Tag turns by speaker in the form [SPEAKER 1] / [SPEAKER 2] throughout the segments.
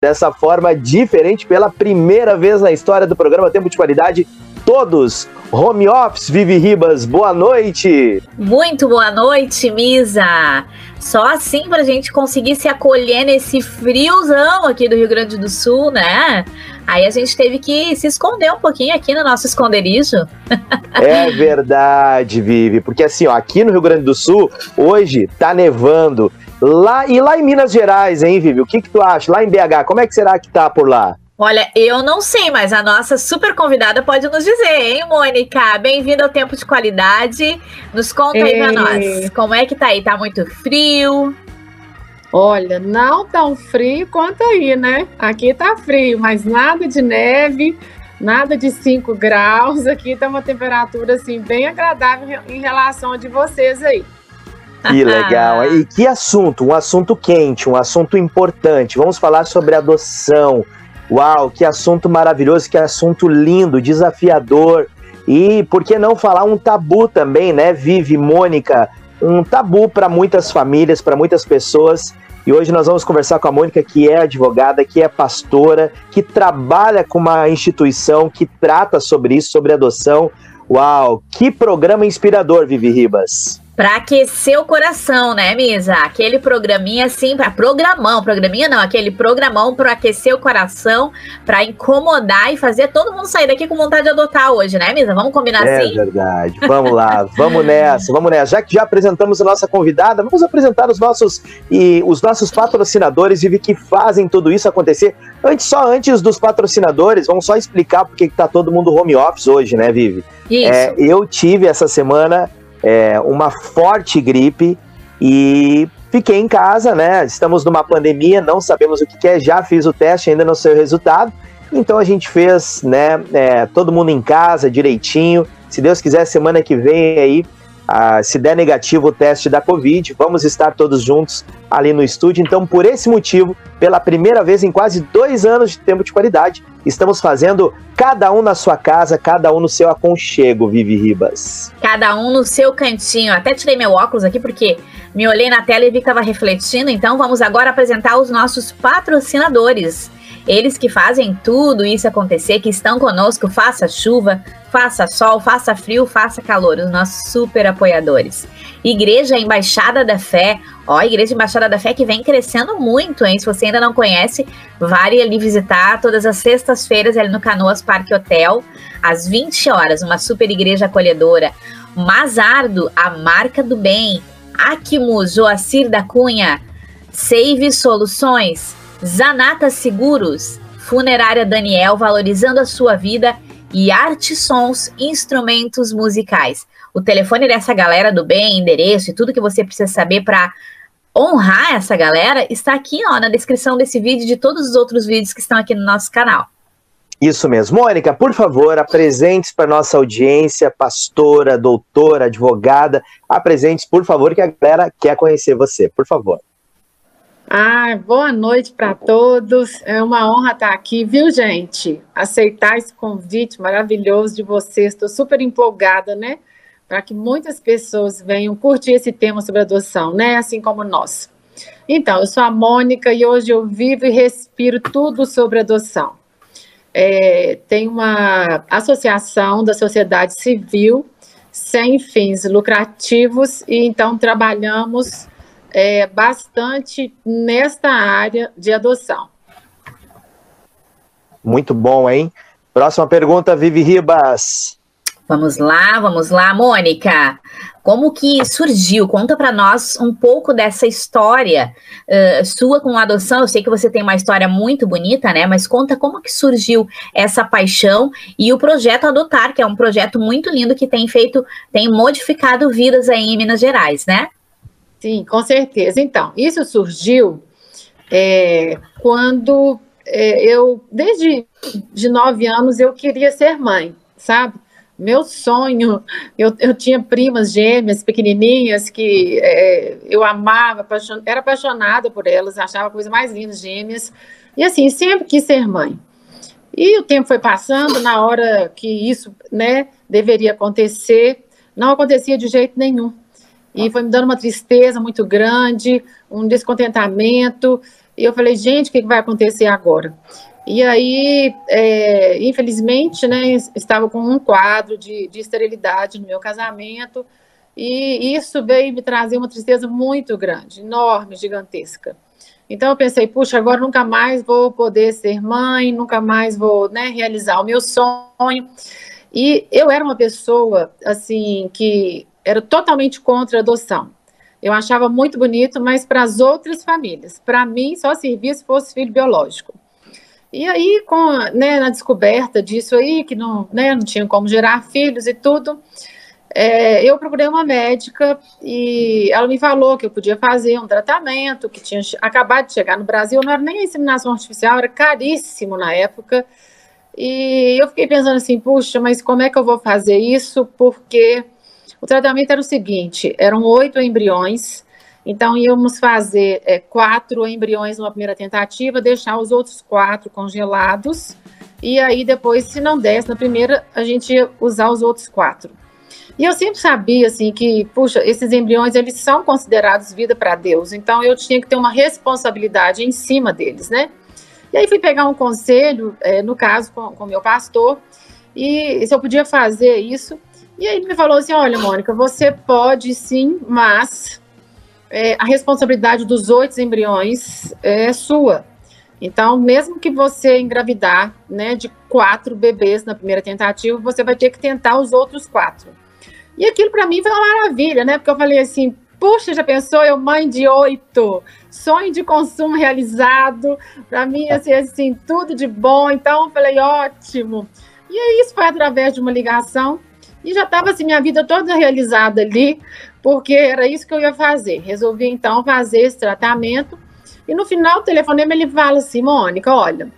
[SPEAKER 1] dessa forma diferente pela primeira vez na história do programa Tempo de Qualidade. Todos home office, Vivi Ribas, boa noite.
[SPEAKER 2] Muito boa noite, Misa. Só assim para a gente conseguir se acolher nesse friozão aqui do Rio Grande do Sul, né? Aí a gente teve que se esconder um pouquinho aqui no nosso esconderijo.
[SPEAKER 1] É verdade, Vivi, porque assim, ó, aqui no Rio Grande do Sul, hoje tá nevando. Lá, e lá em Minas Gerais, hein, Vivi? O que, que tu acha? Lá em BH, como é que será que tá por lá?
[SPEAKER 2] Olha, eu não sei, mas a nossa super convidada pode nos dizer, hein, Mônica? Bem-vinda ao Tempo de Qualidade. Nos conta aí pra nós. Como é que tá aí? Tá muito frio?
[SPEAKER 3] Olha, não tão frio quanto aí, né? Aqui tá frio, mas nada de neve, nada de 5 graus. Aqui tá uma temperatura, assim, bem agradável em relação a de vocês aí.
[SPEAKER 1] Que legal. E que assunto? Um assunto quente, um assunto importante. Vamos falar sobre adoção. Uau, que assunto maravilhoso, que assunto lindo, desafiador. E por que não falar um tabu também, né, Vive, Mônica? Um tabu para muitas famílias, para muitas pessoas. E hoje nós vamos conversar com a Mônica, que é advogada, que é pastora, que trabalha com uma instituição que trata sobre isso, sobre adoção. Uau, que programa inspirador, Vivi Ribas.
[SPEAKER 2] Pra aquecer o coração, né, Misa? Aquele programinha assim, pra programão, programinha não, aquele programão para aquecer o coração, para incomodar e fazer todo mundo sair daqui com vontade de adotar hoje, né, Misa? Vamos combinar
[SPEAKER 1] é
[SPEAKER 2] assim?
[SPEAKER 1] É verdade. Vamos lá, vamos nessa, vamos nessa. Já que já apresentamos a nossa convidada, vamos apresentar os nossos e os nossos patrocinadores e que fazem tudo isso acontecer. Antes, só antes dos patrocinadores, vamos só explicar porque que tá todo mundo home office hoje, né, Vivi?
[SPEAKER 2] Isso.
[SPEAKER 1] É, eu tive essa semana é, uma forte gripe e fiquei em casa, né? Estamos numa pandemia, não sabemos o que é, já fiz o teste, ainda não sei o resultado. Então a gente fez, né? É, todo mundo em casa, direitinho. Se Deus quiser, semana que vem aí ah, se der negativo o teste da Covid, vamos estar todos juntos ali no estúdio. Então, por esse motivo, pela primeira vez em quase dois anos de tempo de qualidade, estamos fazendo cada um na sua casa, cada um no seu aconchego, Vivi Ribas.
[SPEAKER 2] Cada um no seu cantinho. Até tirei meu óculos aqui porque me olhei na tela e vi que estava refletindo. Então, vamos agora apresentar os nossos patrocinadores. Eles que fazem tudo isso acontecer, que estão conosco, faça chuva, faça sol, faça frio, faça calor, os nossos super apoiadores. Igreja Embaixada da Fé, ó, Igreja Embaixada da Fé que vem crescendo muito, hein? Se você ainda não conhece, vale ali visitar todas as sextas-feiras ali no Canoas Parque Hotel, às 20 horas, uma super igreja acolhedora. Mazardo, a marca do bem. Aquimus, Joacir da Cunha. Save Soluções, Zanata Seguros, Funerária Daniel, valorizando a sua vida e Arte Sons, instrumentos musicais. O telefone dessa galera do bem, endereço e tudo que você precisa saber para honrar essa galera está aqui ó, na descrição desse vídeo e de todos os outros vídeos que estão aqui no nosso canal.
[SPEAKER 1] Isso mesmo. Mônica, por favor, apresente para nossa audiência, pastora, doutora, advogada, apresente, por favor, que a galera quer conhecer você, por favor.
[SPEAKER 3] Ah, boa noite para todos. É uma honra estar aqui, viu, gente? Aceitar esse convite maravilhoso de vocês. Estou super empolgada, né? Para que muitas pessoas venham curtir esse tema sobre adoção, né? Assim como nós. Então, eu sou a Mônica e hoje eu vivo e respiro tudo sobre adoção. É, tem uma associação da sociedade civil sem fins lucrativos e então trabalhamos é, bastante nesta área de adoção.
[SPEAKER 1] Muito bom, hein? Próxima pergunta, Vivi Ribas.
[SPEAKER 2] Vamos lá, vamos lá, Mônica. Como que surgiu? Conta para nós um pouco dessa história uh, sua com a adoção. Eu sei que você tem uma história muito bonita, né? Mas conta como que surgiu essa paixão e o projeto Adotar, que é um projeto muito lindo que tem feito, tem modificado vidas aí em Minas Gerais, né?
[SPEAKER 3] Sim, com certeza. Então, isso surgiu é, quando é, eu, desde de nove anos, eu queria ser mãe, sabe? Meu sonho, eu, eu tinha primas gêmeas pequenininhas que é, eu amava, apaixon, era apaixonada por elas, achava a coisa mais linda, gêmeas, e assim, sempre quis ser mãe. E o tempo foi passando, na hora que isso né, deveria acontecer, não acontecia de jeito nenhum e foi me dando uma tristeza muito grande, um descontentamento. E eu falei, gente, o que, vai acontecer agora? E aí, é, infelizmente, né, estava com um quadro de, de esterilidade no meu casamento, e isso veio me trazer uma tristeza muito grande, enorme, gigantesca. Então eu pensei, puxa, agora nunca mais vou poder ser mãe, nunca mais vou né, realizar o meu sonho. E eu era uma pessoa, assim, que era totalmente contra a adoção. Eu achava muito bonito, mas para as outras famílias. Para mim, só servia se fosse filho biológico. E aí, com, né, na descoberta disso aí, que não, né, não tinha como gerar filhos e tudo, é, eu procurei uma médica e ela me falou que eu podia fazer um tratamento que tinha acabado de chegar no Brasil, não era nem a inseminação artificial, era caríssimo na época. E eu fiquei pensando assim, puxa, mas como é que eu vou fazer isso? Porque o tratamento era o seguinte: eram oito embriões, então íamos fazer é, quatro embriões numa primeira tentativa, deixar os outros quatro congelados, e aí depois, se não desse na primeira, a gente ia usar os outros quatro. E eu sempre sabia, assim, que, puxa, esses embriões, eles são considerados vida para Deus, então eu tinha que ter uma responsabilidade em cima deles, né? E aí fui pegar um conselho, é, no caso, com o meu pastor, e se eu podia fazer isso. E aí ele me falou assim, olha, Mônica, você pode sim, mas é, a responsabilidade dos oito embriões é sua. Então, mesmo que você engravidar, né, de quatro bebês na primeira tentativa, você vai ter que tentar os outros quatro. E aquilo para mim foi uma maravilha, né? Porque eu falei assim, puxa, já pensou eu mãe de oito, sonho de consumo realizado, para mim assim, assim, tudo de bom. Então eu falei, ótimo. E aí isso foi através de uma ligação e já estava assim minha vida toda realizada ali, porque era isso que eu ia fazer. Resolvi então fazer esse tratamento. E no final do telefonema ele fala assim, Mônica, olha,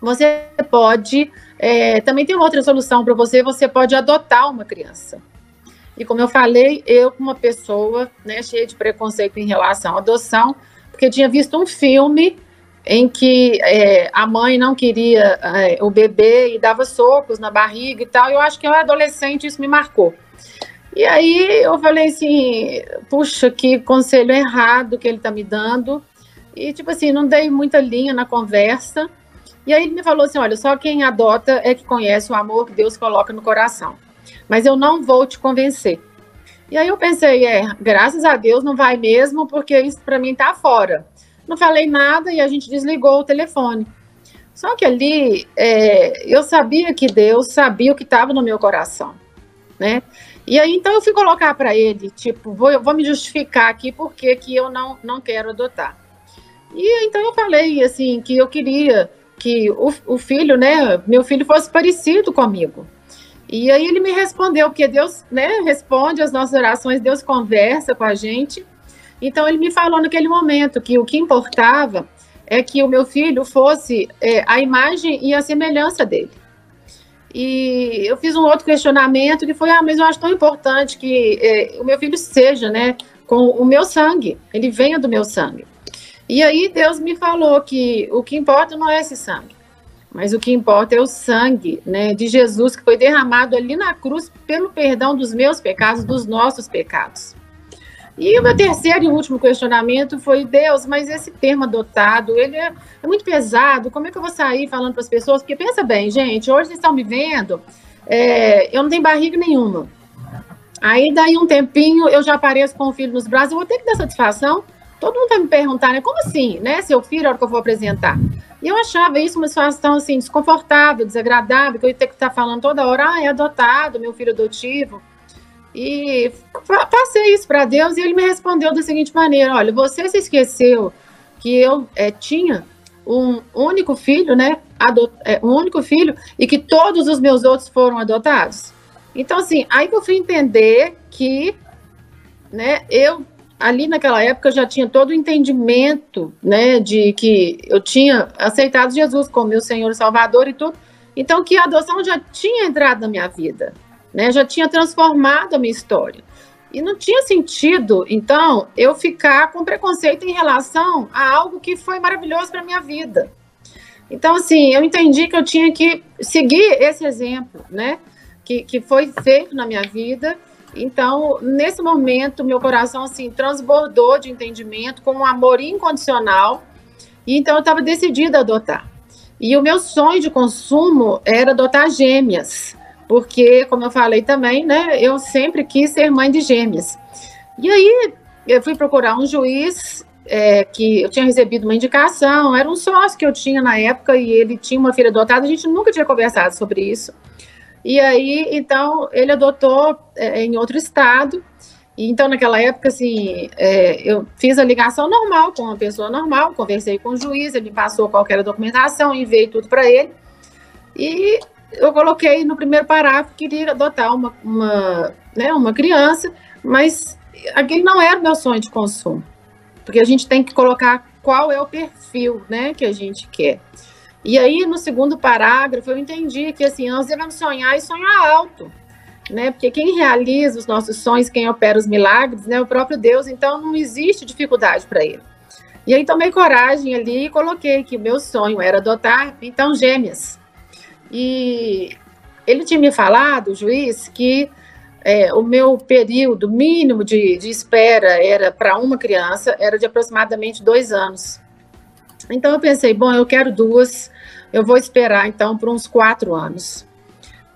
[SPEAKER 3] você pode é, também tem uma outra solução para você, você pode adotar uma criança. E como eu falei, eu, uma pessoa né, cheia de preconceito em relação à adoção, porque tinha visto um filme em que é, a mãe não queria é, o bebê e dava socos na barriga e tal. Eu acho que eu adolescente isso me marcou. E aí eu falei assim, puxa, que conselho errado que ele está me dando. E tipo assim, não dei muita linha na conversa. E aí ele me falou assim, olha, só quem adota é que conhece o amor que Deus coloca no coração mas eu não vou te convencer. E aí eu pensei, é, graças a Deus não vai mesmo, porque isso para mim tá fora. Não falei nada e a gente desligou o telefone. Só que ali é, eu sabia que Deus sabia o que estava no meu coração, né? E aí então eu fui colocar para ele, tipo, vou, vou me justificar aqui porque que eu não, não quero adotar. E então eu falei assim que eu queria que o, o filho, né, meu filho fosse parecido comigo, e aí ele me respondeu, porque Deus né, responde as nossas orações, Deus conversa com a gente. Então ele me falou naquele momento que o que importava é que o meu filho fosse é, a imagem e a semelhança dele. E eu fiz um outro questionamento que foi, ah, mas eu acho tão importante que é, o meu filho seja, né, com o meu sangue, ele venha do meu sangue. E aí Deus me falou que o que importa não é esse sangue, mas o que importa é o sangue né, de Jesus que foi derramado ali na cruz pelo perdão dos meus pecados, dos nossos pecados. E o meu terceiro e último questionamento foi: Deus, mas esse termo adotado, ele é, é muito pesado, como é que eu vou sair falando para as pessoas? Porque pensa bem, gente, hoje vocês estão me vendo, é, eu não tenho barriga nenhuma. Aí, daí um tempinho, eu já apareço com o filho nos braços, eu vou ter que dar satisfação. Todo mundo vai me perguntar, né? Como assim, né? Seu filho, a hora que eu vou apresentar. E eu achava isso uma situação assim desconfortável, desagradável, que eu ia ter que estar falando toda hora, ah, é adotado, meu filho adotivo. E passei isso para Deus e ele me respondeu da seguinte maneira: olha, você se esqueceu que eu é, tinha um único filho, né? Adot é, um único filho e que todos os meus outros foram adotados. Então, assim, aí que eu fui entender que, né? Eu ali naquela época já tinha todo o entendimento, né, de que eu tinha aceitado Jesus como meu Senhor e Salvador e tudo, então que a adoção já tinha entrado na minha vida, né, já tinha transformado a minha história. E não tinha sentido, então, eu ficar com preconceito em relação a algo que foi maravilhoso para minha vida. Então, assim, eu entendi que eu tinha que seguir esse exemplo, né, que, que foi feito na minha vida então, nesse momento, meu coração assim transbordou de entendimento com um amor incondicional E então eu estava decidida a adotar. E o meu sonho de consumo era adotar gêmeas, porque, como eu falei também, né, eu sempre quis ser mãe de gêmeas. E aí eu fui procurar um juiz é, que eu tinha recebido uma indicação, era um sócio que eu tinha na época e ele tinha uma filha adotada, a gente nunca tinha conversado sobre isso. E aí, então, ele adotou é, em outro estado. E, então, naquela época, assim, é, eu fiz a ligação normal com uma pessoa normal, conversei com o juiz, ele passou qualquer documentação, enviei tudo para ele. E eu coloquei no primeiro parágrafo que queria adotar uma, uma, né, uma criança, mas aquele não era o meu sonho de consumo. Porque a gente tem que colocar qual é o perfil né, que a gente quer. E aí, no segundo parágrafo, eu entendi que assim, nós devemos sonhar e sonhar alto. Né? Porque quem realiza os nossos sonhos, quem opera os milagres, né, é o próprio Deus, então não existe dificuldade para ele. E aí tomei coragem ali e coloquei que o meu sonho era adotar, então, gêmeas. E ele tinha me falado, o juiz, que é, o meu período mínimo de, de espera era para uma criança, era de aproximadamente dois anos. Então eu pensei, bom, eu quero duas, eu vou esperar então por uns quatro anos.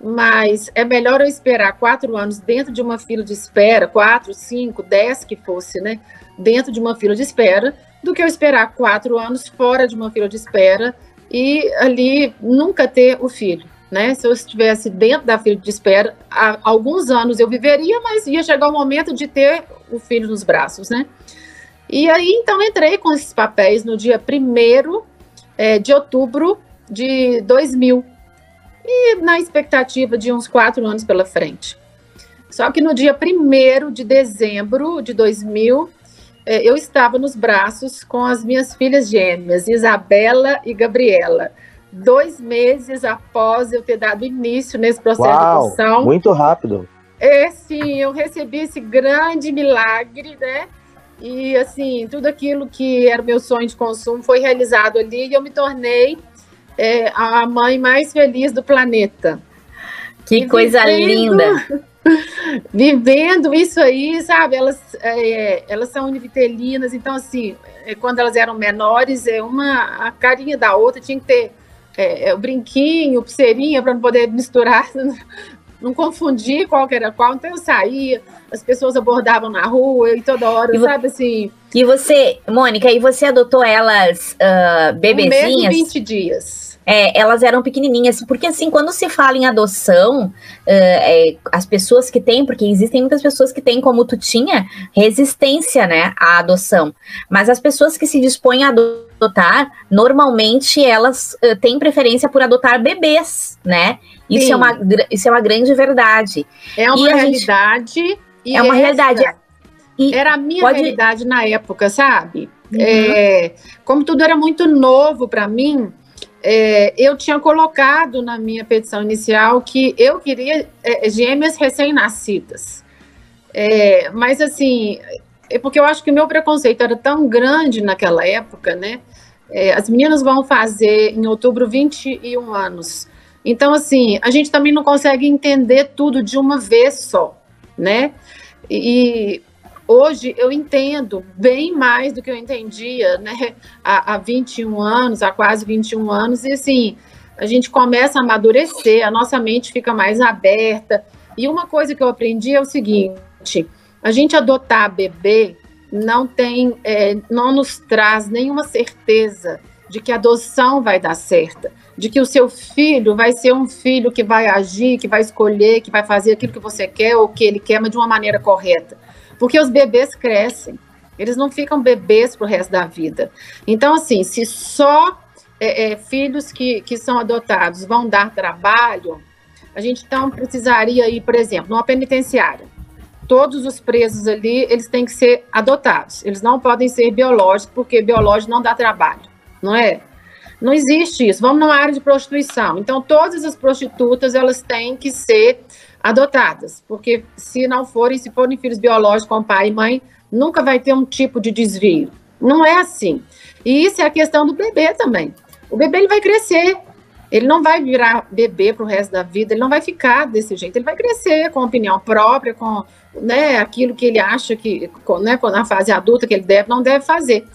[SPEAKER 3] Mas é melhor eu esperar quatro anos dentro de uma fila de espera, quatro, cinco, dez que fosse, né? Dentro de uma fila de espera, do que eu esperar quatro anos fora de uma fila de espera e ali nunca ter o filho né? Se eu estivesse dentro da fila de espera, há alguns anos eu viveria, mas ia chegar o momento de ter o filho nos braços, né? E aí, então, entrei com esses papéis no dia 1 é, de outubro de 2000, e na expectativa de uns quatro anos pela frente. Só que no dia 1 de dezembro de 2000, é, eu estava nos braços com as minhas filhas gêmeas, Isabela e Gabriela dois meses após eu ter dado início nesse processo Uau, de adoção.
[SPEAKER 1] Muito rápido.
[SPEAKER 3] É, sim, eu recebi esse grande milagre, né? E, assim, tudo aquilo que era o meu sonho de consumo foi realizado ali e eu me tornei é, a mãe mais feliz do planeta.
[SPEAKER 2] Que e coisa vivendo, linda!
[SPEAKER 3] vivendo isso aí, sabe? Elas, é, elas são univitelinas, então, assim, é, quando elas eram menores, é uma a carinha da outra tinha que ter é, é, o brinquinho, pulseirinha, para não poder misturar, não confundir qual que era qual. Então eu saía, as pessoas abordavam na rua e toda hora, e sabe assim.
[SPEAKER 2] E você, Mônica, e você adotou elas uh, bebezinhas? Um mês
[SPEAKER 3] e 20 dias.
[SPEAKER 2] É, elas eram pequenininhas, porque assim, quando se fala em adoção, uh, é, as pessoas que têm, porque existem muitas pessoas que têm, como tu tinha, resistência, né, à adoção, mas as pessoas que se dispõem a adotar, normalmente elas uh, têm preferência por adotar bebês, né, isso é, uma, isso é uma grande verdade.
[SPEAKER 3] É uma e realidade. Gente,
[SPEAKER 2] é uma realidade.
[SPEAKER 3] E era a minha pode... realidade na época, sabe? Uhum. É, como tudo era muito novo para mim, é, eu tinha colocado na minha petição inicial que eu queria é, gêmeas recém-nascidas. É, mas, assim, é porque eu acho que o meu preconceito era tão grande naquela época, né? É, as meninas vão fazer em outubro 21 anos. Então, assim, a gente também não consegue entender tudo de uma vez só, né? E hoje eu entendo bem mais do que eu entendia, né, há, há 21 anos, há quase 21 anos, e assim, a gente começa a amadurecer, a nossa mente fica mais aberta. E uma coisa que eu aprendi é o seguinte: a gente adotar bebê não tem, é, não nos traz nenhuma certeza de que a adoção vai dar certa, de que o seu filho vai ser um filho que vai agir, que vai escolher, que vai fazer aquilo que você quer ou que ele quer, mas de uma maneira correta. Porque os bebês crescem, eles não ficam bebês para o resto da vida. Então, assim, se só é, é, filhos que, que são adotados vão dar trabalho, a gente então precisaria ir, por exemplo, numa penitenciária. Todos os presos ali, eles têm que ser adotados. Eles não podem ser biológicos, porque biológico não dá trabalho, não é? Não existe isso. Vamos numa área de prostituição. Então, todas as prostitutas, elas têm que ser adotadas, porque se não forem, se forem filhos biológicos com pai e mãe, nunca vai ter um tipo de desvio. Não é assim. E isso é a questão do bebê também. O bebê ele vai crescer, ele não vai virar bebê para o resto da vida, ele não vai ficar desse jeito, ele vai crescer com opinião própria, com né, aquilo que ele acha que, com, né, na fase adulta que ele deve, não deve fazer.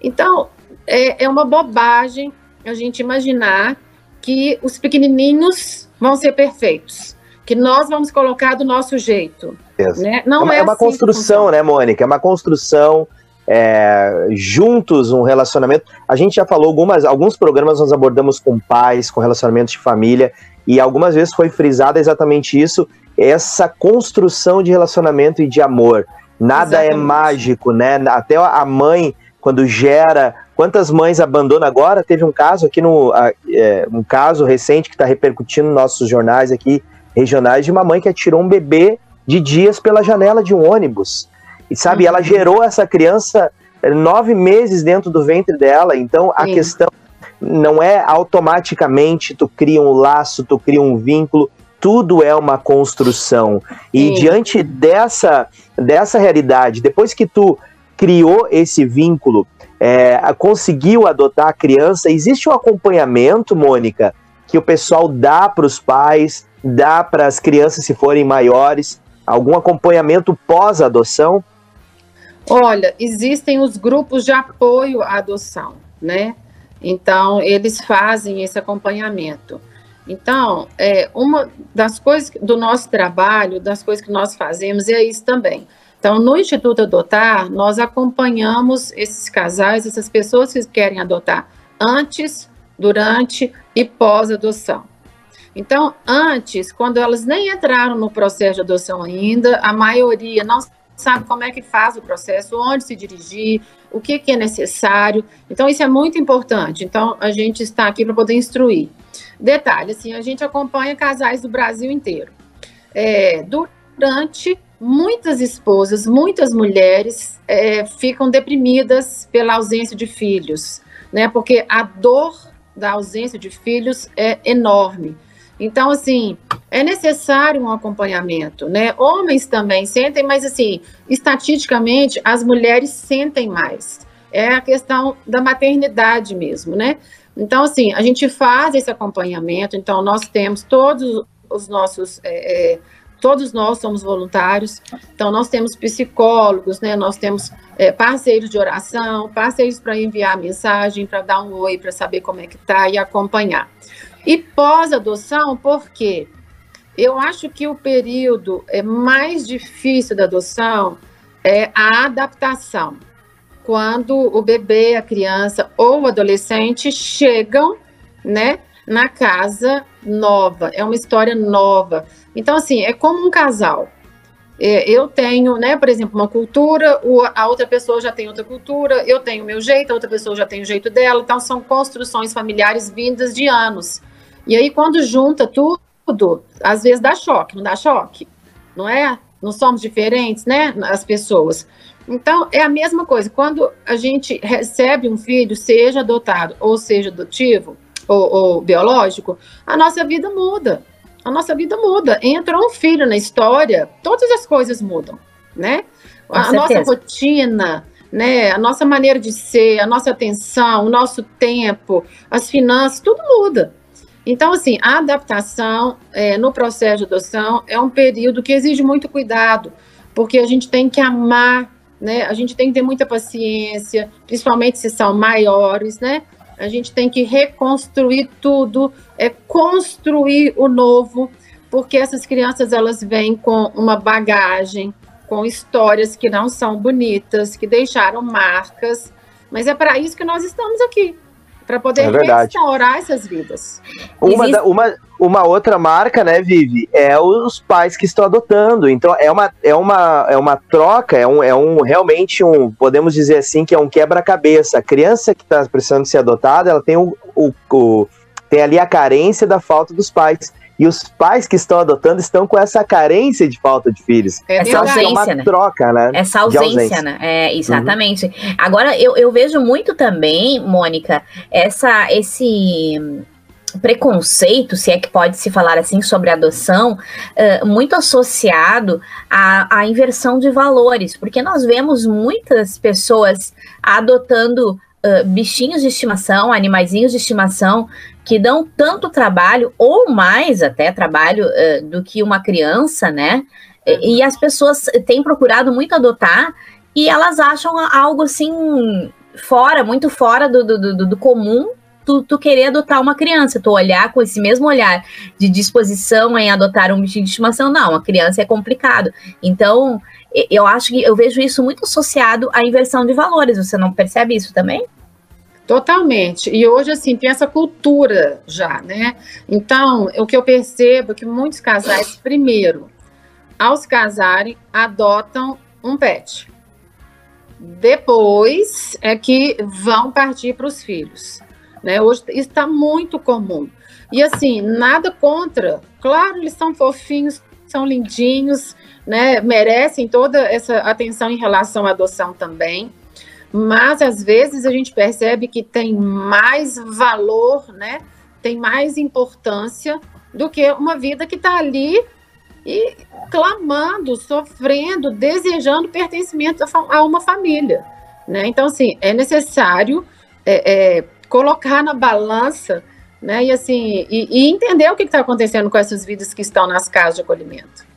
[SPEAKER 3] Então, é, é uma bobagem a gente imaginar que os pequenininhos vão ser perfeitos, que nós vamos colocar do nosso jeito. Né?
[SPEAKER 1] Não é uma, é uma assim construção, né, Mônica? É uma construção. É, juntos um relacionamento. A gente já falou algumas, alguns programas nós abordamos com pais, com relacionamentos de família, e algumas vezes foi frisado exatamente isso, essa construção de relacionamento e de amor. Nada é exatamente. é mágico, né? Até a mãe, quando gera. Quantas mães abandonam agora? Teve um caso aqui no. É, um caso recente que está repercutindo nos nossos jornais aqui, regionais, de uma mãe que atirou um bebê de dias pela janela de um ônibus. E sabe, uhum. ela gerou essa criança eh, nove meses dentro do ventre dela. Então a Sim. questão não é automaticamente tu cria um laço, tu cria um vínculo, tudo é uma construção. E Sim. diante dessa, dessa realidade, depois que tu criou esse vínculo, é, conseguiu adotar a criança, existe um acompanhamento, Mônica, que o pessoal dá para os pais, dá para as crianças se forem maiores, algum acompanhamento pós-adoção?
[SPEAKER 3] Olha, existem os grupos de apoio à adoção, né? Então, eles fazem esse acompanhamento. Então, é, uma das coisas do nosso trabalho, das coisas que nós fazemos, é isso também. Então, no Instituto Adotar, nós acompanhamos esses casais, essas pessoas que querem adotar antes, durante e pós-adoção. Então, antes, quando elas nem entraram no processo de adoção ainda, a maioria não sabe como é que faz o processo, onde se dirigir, o que, que é necessário. Então, isso é muito importante. Então, a gente está aqui para poder instruir. Detalhe, assim, a gente acompanha casais do Brasil inteiro. É, durante muitas esposas, muitas mulheres é, ficam deprimidas pela ausência de filhos, né? Porque a dor da ausência de filhos é enorme. Então, assim, é necessário um acompanhamento, né? Homens também sentem, mas assim, estatisticamente, as mulheres sentem mais. É a questão da maternidade mesmo, né? Então, assim, a gente faz esse acompanhamento, então nós temos todos os nossos. É, é, todos nós somos voluntários, então nós temos psicólogos, né? Nós temos é, parceiros de oração, parceiros para enviar mensagem, para dar um oi, para saber como é que tá e acompanhar. E pós-adoção, por quê? Eu acho que o período é mais difícil da adoção é a adaptação. Quando o bebê, a criança ou o adolescente chegam, né, na casa nova, é uma história nova. Então, assim, é como um casal. É, eu tenho, né, por exemplo, uma cultura, a outra pessoa já tem outra cultura, eu tenho o meu jeito, a outra pessoa já tem o jeito dela, então são construções familiares vindas de anos. E aí, quando junta tudo, às vezes dá choque, não dá choque? Não é? Não somos diferentes, né? As pessoas. Então, é a mesma coisa. Quando a gente recebe um filho, seja adotado ou seja adotivo ou, ou biológico, a nossa vida muda. A nossa vida muda. Entra um filho na história, todas as coisas mudam, né? a nossa rotina, né? A nossa maneira de ser, a nossa atenção, o nosso tempo, as finanças, tudo muda. Então, assim, a adaptação é, no processo de adoção é um período que exige muito cuidado, porque a gente tem que amar, né? A gente tem que ter muita paciência, principalmente se são maiores, né? A gente tem que reconstruir tudo, é construir o novo, porque essas crianças elas vêm com uma bagagem, com histórias que não são bonitas, que deixaram marcas, mas é para isso que nós estamos aqui para poder é restaurar essas vidas.
[SPEAKER 1] Uma, Existe... uma, uma outra marca, né, Vivi, é os pais que estão adotando. Então é uma, é uma, é uma troca, é um, é um realmente um, podemos dizer assim, que é um quebra-cabeça. A criança que está precisando ser adotada, ela tem o, o, o tem ali a carência da falta dos pais. E os pais que estão adotando estão com essa carência de falta de filhos.
[SPEAKER 2] É essa ausência, é uma
[SPEAKER 1] né? troca, né?
[SPEAKER 2] Essa ausência, ausência. né? É, exatamente. Uhum. Agora, eu, eu vejo muito também, Mônica, essa, esse preconceito, se é que pode se falar assim, sobre adoção, uh, muito associado à, à, inversão de valores, porque nós vemos muitas pessoas adotando uh, bichinhos de estimação, animaizinhos de estimação, que dão tanto trabalho, ou mais até trabalho, uh, do que uma criança, né? E, e as pessoas têm procurado muito adotar e elas acham algo assim fora, muito fora do, do, do, do comum tu, tu, querer adotar uma criança, tu olhar com esse mesmo olhar de disposição em adotar um bichinho de estimação, não, a criança é complicado. Então, eu acho que eu vejo isso muito associado à inversão de valores. Você não percebe isso também?
[SPEAKER 3] Totalmente. E hoje, assim, tem essa cultura já, né? Então, o que eu percebo é que muitos casais, primeiro, ao se casarem, adotam um pet. Depois é que vão partir para os filhos. Né? Hoje está muito comum. E assim, nada contra. Claro, eles são fofinhos, são lindinhos, né? Merecem toda essa atenção em relação à adoção também. Mas às vezes a gente percebe que tem mais valor, né? Tem mais importância do que uma vida que está ali e clamando, sofrendo, desejando pertencimento a uma família. Né? Então, assim, é necessário é, é, colocar na balança né? e, assim, e, e entender o que está acontecendo com essas vidas que estão nas casas de acolhimento.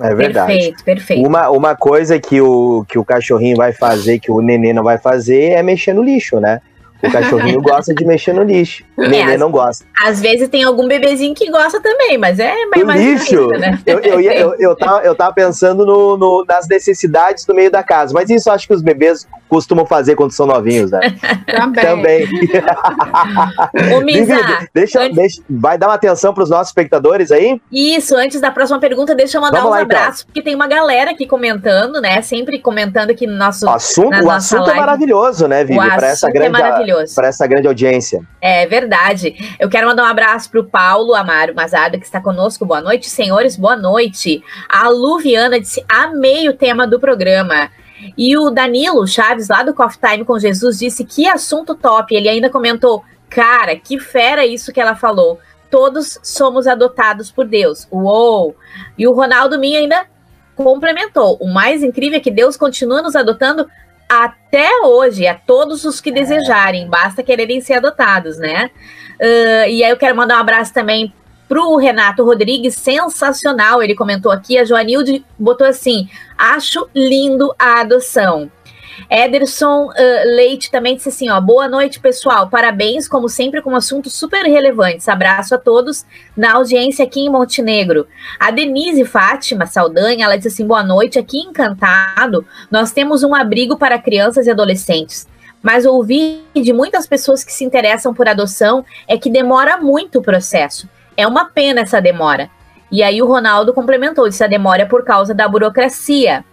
[SPEAKER 1] É verdade.
[SPEAKER 2] Perfeito, perfeito.
[SPEAKER 1] Uma, uma coisa que o, que o cachorrinho vai fazer, que o neném não vai fazer, é mexer no lixo, né? O cachorrinho gosta de mexer no lixo. O é, neném não gosta.
[SPEAKER 2] Às vezes tem algum bebezinho que gosta também, mas é mais,
[SPEAKER 1] mais lixo. né? Eu, eu, eu, eu, tava, eu tava pensando no, no, nas necessidades do meio da casa, mas isso acho que os bebês costumam fazer quando são novinhos, né?
[SPEAKER 3] Também.
[SPEAKER 1] Também.
[SPEAKER 2] Ô, Misa,
[SPEAKER 1] deixa, antes... deixa, vai dar uma atenção para os nossos espectadores aí?
[SPEAKER 2] Isso, antes da próxima pergunta, deixa eu mandar Vamos um lá, então. abraço, então. porque tem uma galera aqui comentando, né? Sempre comentando aqui no nosso.
[SPEAKER 1] O assunto, o assunto é maravilhoso, né, Vivi? Para essa, grande, é para essa grande audiência.
[SPEAKER 2] É verdade. Eu quero mandar um abraço para o Paulo Amaro Mazada, que está conosco. Boa noite, senhores, boa noite. A Luviana disse: amei o tema do programa. E o Danilo Chaves, lá do Coffee Time com Jesus, disse que assunto top. Ele ainda comentou: cara, que fera isso que ela falou. Todos somos adotados por Deus. Uou! E o Ronaldo Minha ainda complementou: o mais incrível é que Deus continua nos adotando até hoje, a todos os que desejarem, basta quererem ser adotados, né? Uh, e aí eu quero mandar um abraço também para o Renato Rodrigues, sensacional. Ele comentou aqui, a Joanilde botou assim: acho lindo a adoção. Ederson uh, Leite também disse assim: ó, boa noite, pessoal. Parabéns, como sempre, com assuntos super relevantes. Abraço a todos na audiência aqui em Montenegro. A Denise Fátima Saldanha, ela disse assim: boa noite. Aqui Encantado, nós temos um abrigo para crianças e adolescentes. Mas ouvi de muitas pessoas que se interessam por adoção é que demora muito o processo. É uma pena essa demora. E aí o Ronaldo complementou, disse a demora é por causa da burocracia.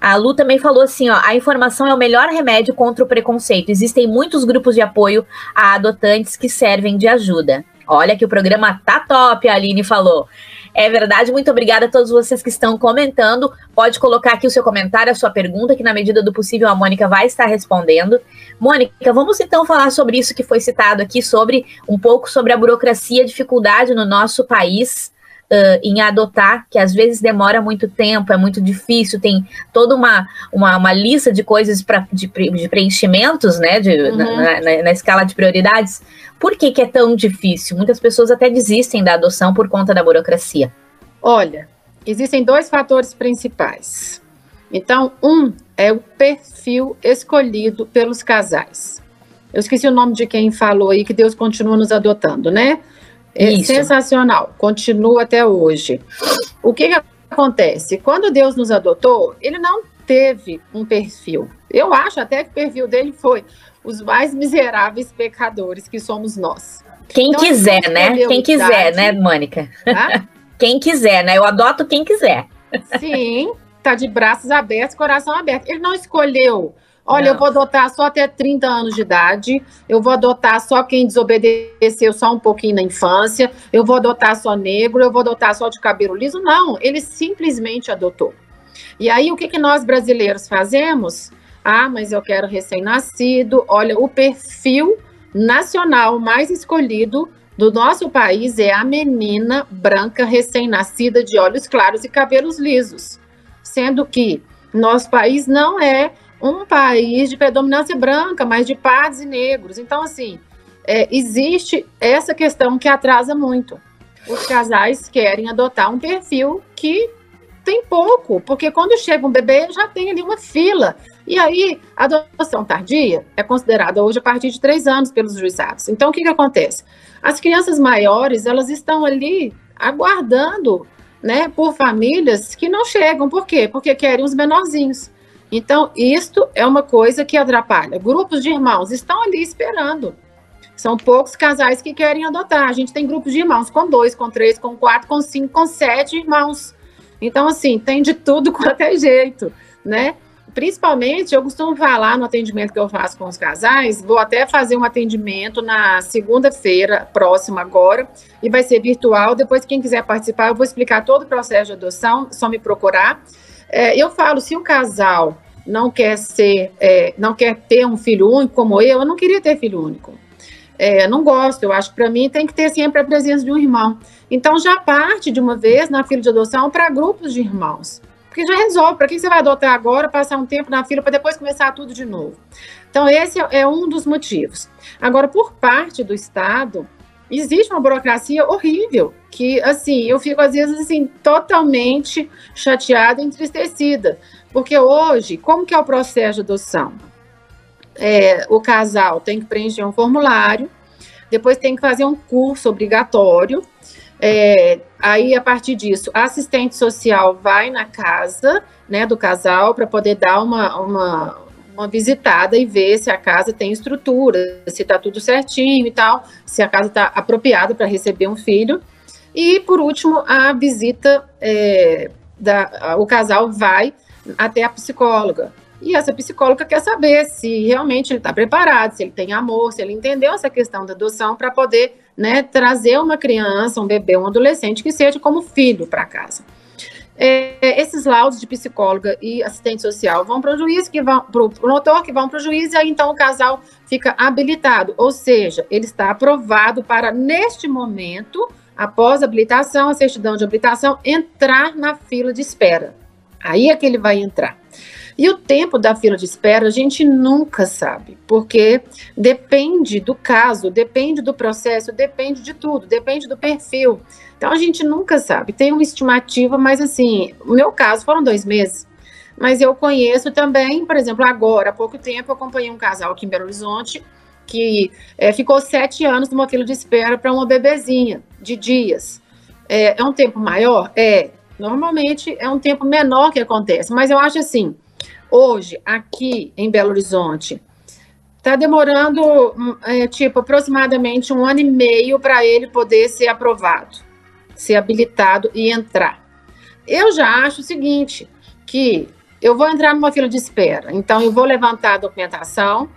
[SPEAKER 2] A Lu também falou assim, ó, a informação é o melhor remédio contra o preconceito. Existem muitos grupos de apoio a adotantes que servem de ajuda. Olha que o programa tá top, a Aline falou. É verdade, muito obrigada a todos vocês que estão comentando. Pode colocar aqui o seu comentário, a sua pergunta, que na medida do possível a Mônica vai estar respondendo. Mônica, vamos então falar sobre isso que foi citado aqui, sobre um pouco sobre a burocracia, a dificuldade no nosso país. Uh, em adotar, que às vezes demora muito tempo, é muito difícil, tem toda uma, uma, uma lista de coisas pra, de, de preenchimentos, né, de, uhum. na, na, na, escala de prioridades. Por que, que é tão difícil? Muitas pessoas até desistem da adoção por conta da burocracia.
[SPEAKER 3] Olha, existem dois fatores principais. Então, um é o perfil escolhido pelos casais. Eu esqueci o nome de quem falou aí que Deus continua nos adotando, né? É Isso. sensacional, continua até hoje. O que, que acontece? Quando Deus nos adotou, ele não teve um perfil. Eu acho até que o perfil dele foi os mais miseráveis pecadores que somos nós.
[SPEAKER 2] Quem então, quiser, né? Quem quiser, né, Mônica? quem quiser, né? Eu adoto quem quiser.
[SPEAKER 3] Sim, tá de braços abertos, coração aberto. Ele não escolheu. Olha, não. eu vou adotar só até 30 anos de idade, eu vou adotar só quem desobedeceu só um pouquinho na infância, eu vou adotar só negro, eu vou adotar só de cabelo liso. Não, ele simplesmente adotou. E aí, o que, que nós brasileiros fazemos? Ah, mas eu quero recém-nascido. Olha, o perfil nacional mais escolhido do nosso país é a menina branca recém-nascida de olhos claros e cabelos lisos. Sendo que nosso país não é um país de predominância branca, mas de pardos e negros. Então, assim, é, existe essa questão que atrasa muito. Os casais querem adotar um perfil que tem pouco, porque quando chega um bebê, já tem ali uma fila E aí, a adoção tardia é considerada hoje a partir de três anos pelos juizados. Então, o que, que acontece? As crianças maiores, elas estão ali aguardando né, por famílias que não chegam. Por quê? Porque querem os menorzinhos. Então, isto é uma coisa que atrapalha. Grupos de irmãos estão ali esperando. São poucos casais que querem adotar. A gente tem grupos de irmãos com dois, com três, com quatro, com cinco, com sete irmãos. Então, assim, tem de tudo quanto é jeito, né? Principalmente, eu costumo falar no atendimento que eu faço com os casais, vou até fazer um atendimento na segunda-feira, próxima agora, e vai ser virtual. Depois, quem quiser participar, eu vou explicar todo o processo de adoção, só me procurar. É, eu falo, se o casal não quer ser, é, não quer ter um filho único como eu, eu não queria ter filho único. É, não gosto, eu acho que para mim tem que ter sempre a presença de um irmão. Então já parte de uma vez na fila de adoção para grupos de irmãos. Porque já resolve. Para que você vai adotar agora, passar um tempo na fila para depois começar tudo de novo? Então, esse é um dos motivos. Agora, por parte do Estado, existe uma burocracia horrível, que, assim, eu fico, às vezes, assim, totalmente chateada e entristecida. Porque hoje, como que é o processo de adoção? É, o casal tem que preencher um formulário, depois tem que fazer um curso obrigatório, é, aí, a partir disso, a assistente social vai na casa né, do casal para poder dar uma, uma, uma, visitada e ver se a casa tem estrutura, se está tudo certinho e tal, se a casa está apropriada para receber um filho. E, por último, a visita, é, da, o casal vai até a psicóloga. E essa psicóloga quer saber se realmente ele está preparado, se ele tem amor, se ele entendeu essa questão da adoção para poder né, trazer uma criança, um bebê, um adolescente que seja como filho para casa. É, esses laudos de psicóloga e assistente social vão para o juiz, que vão para o notor, que vão para o juiz, e aí então o casal fica habilitado, ou seja, ele está aprovado para, neste momento, após a habilitação, a certidão de habilitação, entrar na fila de espera. Aí é que ele vai entrar. E o tempo da fila de espera a gente nunca sabe, porque depende do caso, depende do processo, depende de tudo, depende do perfil. Então a gente nunca sabe. Tem uma estimativa, mas assim, o meu caso foram dois meses. Mas eu conheço também, por exemplo, agora, há pouco tempo, eu acompanhei um casal aqui em Belo Horizonte que é, ficou sete anos numa fila de espera para uma bebezinha de dias. É, é um tempo maior? É. Normalmente é um tempo menor que acontece, mas eu acho assim, Hoje, aqui em Belo Horizonte, está demorando, hum, é, tipo, aproximadamente um ano e meio para ele poder ser aprovado, ser habilitado e entrar. Eu já acho o seguinte, que eu vou entrar numa fila de espera, então eu vou levantar a documentação,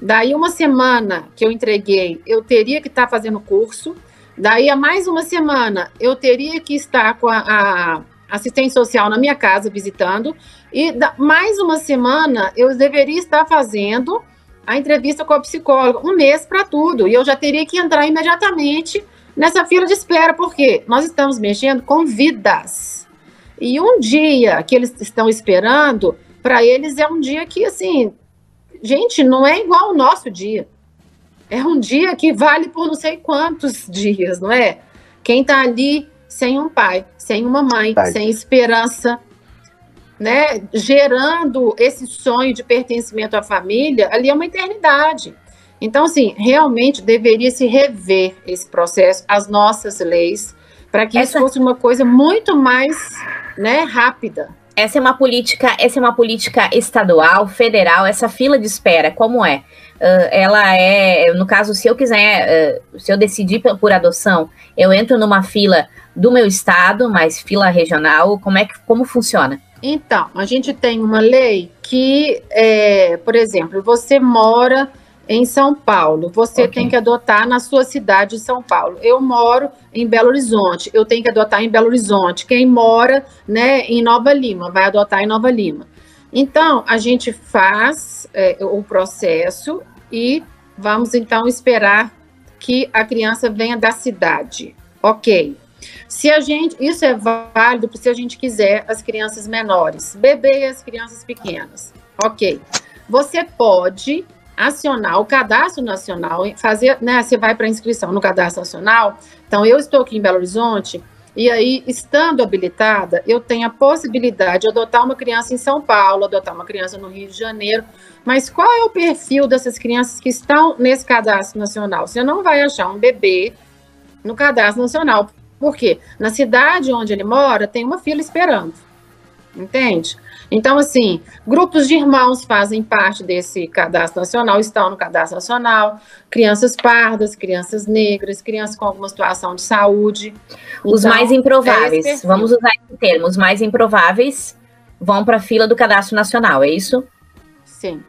[SPEAKER 3] daí uma semana que eu entreguei, eu teria que estar tá fazendo curso, daí a mais uma semana eu teria que estar com a, a assistente social na minha casa visitando, e mais uma semana eu deveria estar fazendo a entrevista com a psicóloga, um mês para tudo, e eu já teria que entrar imediatamente nessa fila de espera, porque nós estamos mexendo com vidas. E um dia que eles estão esperando, para eles é um dia que, assim, gente, não é igual ao nosso dia. É um dia que vale por não sei quantos dias, não é? Quem está ali sem um pai, sem uma mãe, sem esperança, né, gerando esse sonho de pertencimento à família, ali é uma eternidade. Então, assim, realmente deveria se rever esse processo, as nossas leis, para que Essa... isso fosse uma coisa muito mais né, rápida.
[SPEAKER 2] Essa é uma política, essa é uma política estadual, federal, essa fila de espera, como é? Uh, ela é, no caso, se eu quiser, uh, se eu decidir por adoção, eu entro numa fila do meu estado, mas fila regional, como é que como funciona?
[SPEAKER 3] Então, a gente tem uma lei que, é, por exemplo, você mora em São Paulo, você okay. tem que adotar na sua cidade de São Paulo. Eu moro em Belo Horizonte, eu tenho que adotar em Belo Horizonte. Quem mora né, em Nova Lima vai adotar em Nova Lima. Então, a gente faz é, o processo e vamos então esperar que a criança venha da cidade. Ok. Se a gente, isso é válido se a gente quiser as crianças menores, bebês, crianças pequenas. Ok. Você pode acionar o cadastro nacional, fazer, né? Você vai para inscrição no cadastro nacional. Então, eu estou aqui em Belo Horizonte, E aí, estando habilitada, eu tenho a possibilidade de adotar uma criança em São Paulo, adotar uma criança no Rio de Janeiro. Mas qual é o perfil dessas crianças que estão nesse cadastro nacional? Você não vai achar um bebê no cadastro nacional. Por quê? Na cidade onde ele mora, tem uma fila esperando. Entende? Então, assim, grupos de irmãos fazem parte desse cadastro nacional, estão no cadastro nacional, crianças pardas, crianças negras, crianças com alguma situação de saúde.
[SPEAKER 2] Os então, mais improváveis, é vamos usar esse termo, os mais improváveis vão para a fila do cadastro nacional, é isso?
[SPEAKER 3] Sim.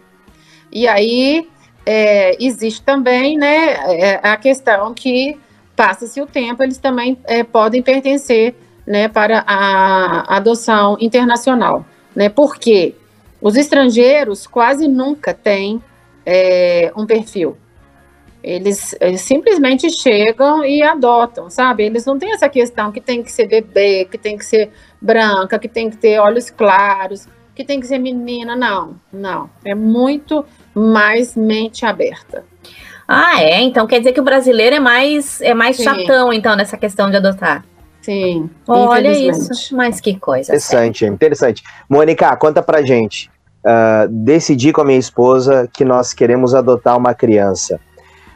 [SPEAKER 3] E aí, é, existe também né, é, a questão que passa-se o tempo, eles também é, podem pertencer né, para a adoção internacional né? Porque os estrangeiros quase nunca têm é, um perfil. Eles, eles, simplesmente chegam e adotam, sabe? Eles não têm essa questão que tem que ser bebê, que tem que ser branca, que tem que ter olhos claros, que tem que ser menina. Não, não. É muito mais mente aberta.
[SPEAKER 2] Ah, é? Então quer dizer que o brasileiro é mais, é mais chatão, então, nessa questão de adotar.
[SPEAKER 3] Sim.
[SPEAKER 2] Olha isso, mas que coisa.
[SPEAKER 1] Interessante, sério. interessante. Mônica, conta pra gente. Uh, decidi com a minha esposa que nós queremos adotar uma criança.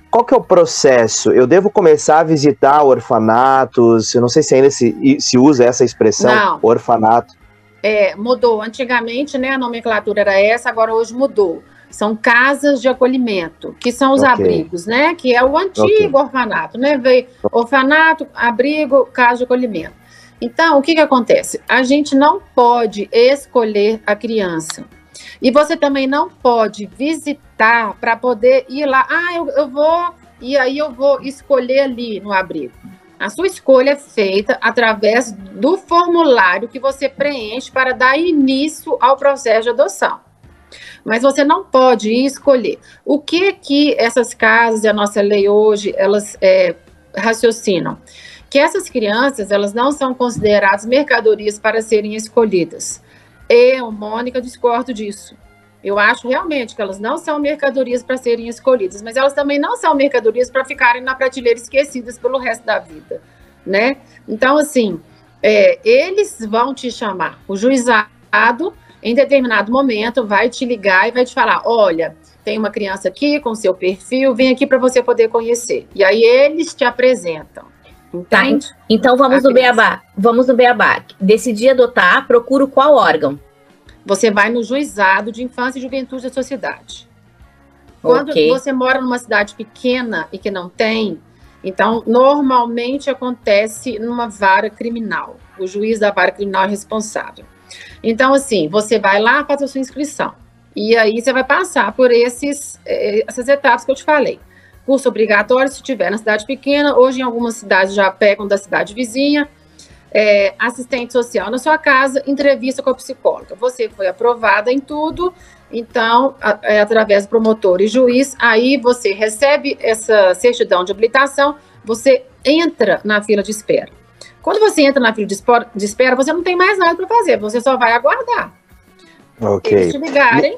[SPEAKER 1] Qual que é o processo? Eu devo começar a visitar orfanatos? Eu não sei se ainda se, se usa essa expressão, não. orfanato.
[SPEAKER 3] É, mudou. Antigamente, né, a nomenclatura era essa, agora hoje mudou. São casas de acolhimento, que são os okay. abrigos, né? Que é o antigo okay. orfanato, né? Veio orfanato, abrigo, casa de acolhimento. Então, o que, que acontece? A gente não pode escolher a criança. E você também não pode visitar para poder ir lá. Ah, eu, eu vou, e aí eu vou escolher ali no abrigo. A sua escolha é feita através do formulário que você preenche para dar início ao processo de adoção mas você não pode escolher. O que que essas casas e a nossa lei hoje, elas é, raciocinam? Que essas crianças, elas não são consideradas mercadorias para serem escolhidas. Eu, Mônica, discordo disso. Eu acho realmente que elas não são mercadorias para serem escolhidas, mas elas também não são mercadorias para ficarem na prateleira esquecidas pelo resto da vida, né? Então, assim, é, eles vão te chamar. O juizado em determinado momento vai te ligar e vai te falar: olha, tem uma criança aqui com seu perfil, vem aqui para você poder conhecer. E aí eles te apresentam.
[SPEAKER 2] Tá, então vamos no Beabá. Vamos no Beabá. Decidir adotar, procuro qual órgão?
[SPEAKER 3] Você vai no juizado de infância e juventude da sociedade. Quando okay. você mora numa cidade pequena e que não tem, então normalmente acontece numa vara criminal. O juiz da vara criminal é responsável. Então, assim, você vai lá, faz a sua inscrição. E aí você vai passar por esses, eh, essas etapas que eu te falei. Curso obrigatório, se tiver na cidade pequena, hoje em algumas cidades já pegam da cidade vizinha. É, assistente social na sua casa, entrevista com a psicóloga. Você foi aprovada em tudo, então, é, através do promotor e juiz, aí você recebe essa certidão de habilitação, você entra na fila de espera. Quando você entra na fila de espera, você não tem mais nada para fazer, você só vai aguardar.
[SPEAKER 1] Ok. Eles
[SPEAKER 3] te ligarem.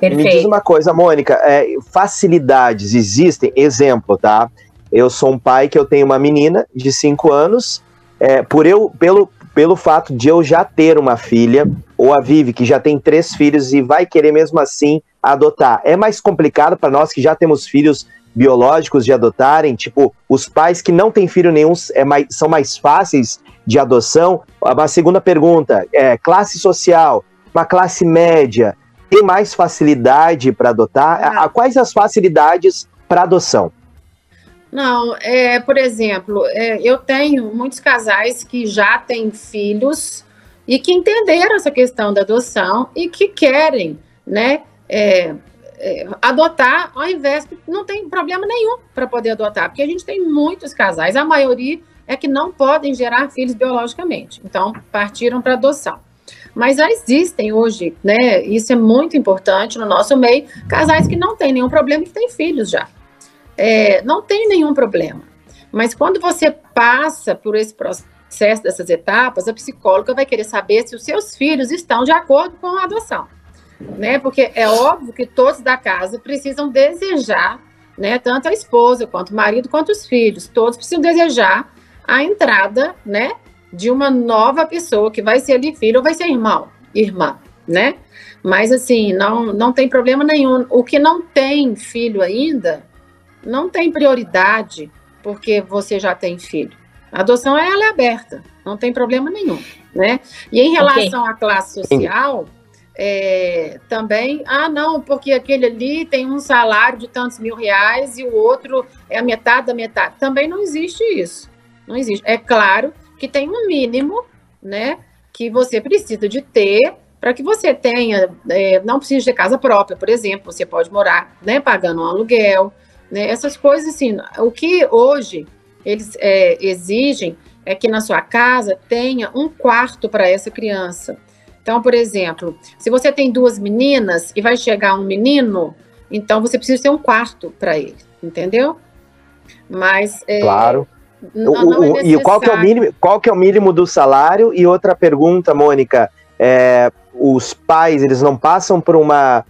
[SPEAKER 1] Me, me diz uma coisa, Mônica, é, facilidades existem? Exemplo, tá? Eu sou um pai que eu tenho uma menina de 5 anos, é, por eu, pelo, pelo fato de eu já ter uma filha, ou a Vivi, que já tem três filhos e vai querer mesmo assim adotar. É mais complicado para nós que já temos filhos biológicos de adotarem, tipo, os pais que não têm filho nenhum é mais, são mais fáceis de adoção? Uma segunda pergunta, é, classe social, uma classe média, tem mais facilidade para adotar? A, quais as facilidades para adoção?
[SPEAKER 3] Não, é, por exemplo, é, eu tenho muitos casais que já têm filhos e que entenderam essa questão da adoção e que querem, né, é, é, adotar ao invés não tem problema nenhum para poder adotar, porque a gente tem muitos casais, a maioria é que não podem gerar filhos biologicamente, então partiram para adoção. Mas já existem hoje, né? Isso é muito importante no nosso meio, casais que não têm nenhum problema que têm filhos já. É, não tem nenhum problema. Mas quando você passa por esse processo dessas etapas, a psicóloga vai querer saber se os seus filhos estão de acordo com a adoção né? Porque é óbvio que todos da casa precisam desejar, né? Tanto a esposa, quanto o marido, quanto os filhos, todos precisam desejar a entrada, né, de uma nova pessoa que vai ser ali filho ou vai ser irmão, irmã, né? Mas assim, não, não tem problema nenhum. O que não tem filho ainda, não tem prioridade porque você já tem filho. A adoção ela é aberta, não tem problema nenhum, né? E em relação okay. à classe social, é, também, ah, não, porque aquele ali tem um salário de tantos mil reais e o outro é a metade da metade. Também não existe isso. Não existe. É claro que tem um mínimo, né, que você precisa de ter para que você tenha, é, não precisa ter casa própria, por exemplo, você pode morar, né, pagando um aluguel, né, essas coisas assim. O que hoje eles é, exigem é que na sua casa tenha um quarto para essa criança. Então, por exemplo, se você tem duas meninas e vai chegar um menino, então você precisa ter um quarto para ele, entendeu? Mas
[SPEAKER 1] é, claro. Não, não é e qual que é o mínimo? Qual que é o mínimo do salário? E outra pergunta, Mônica, é, os pais eles não passam por uma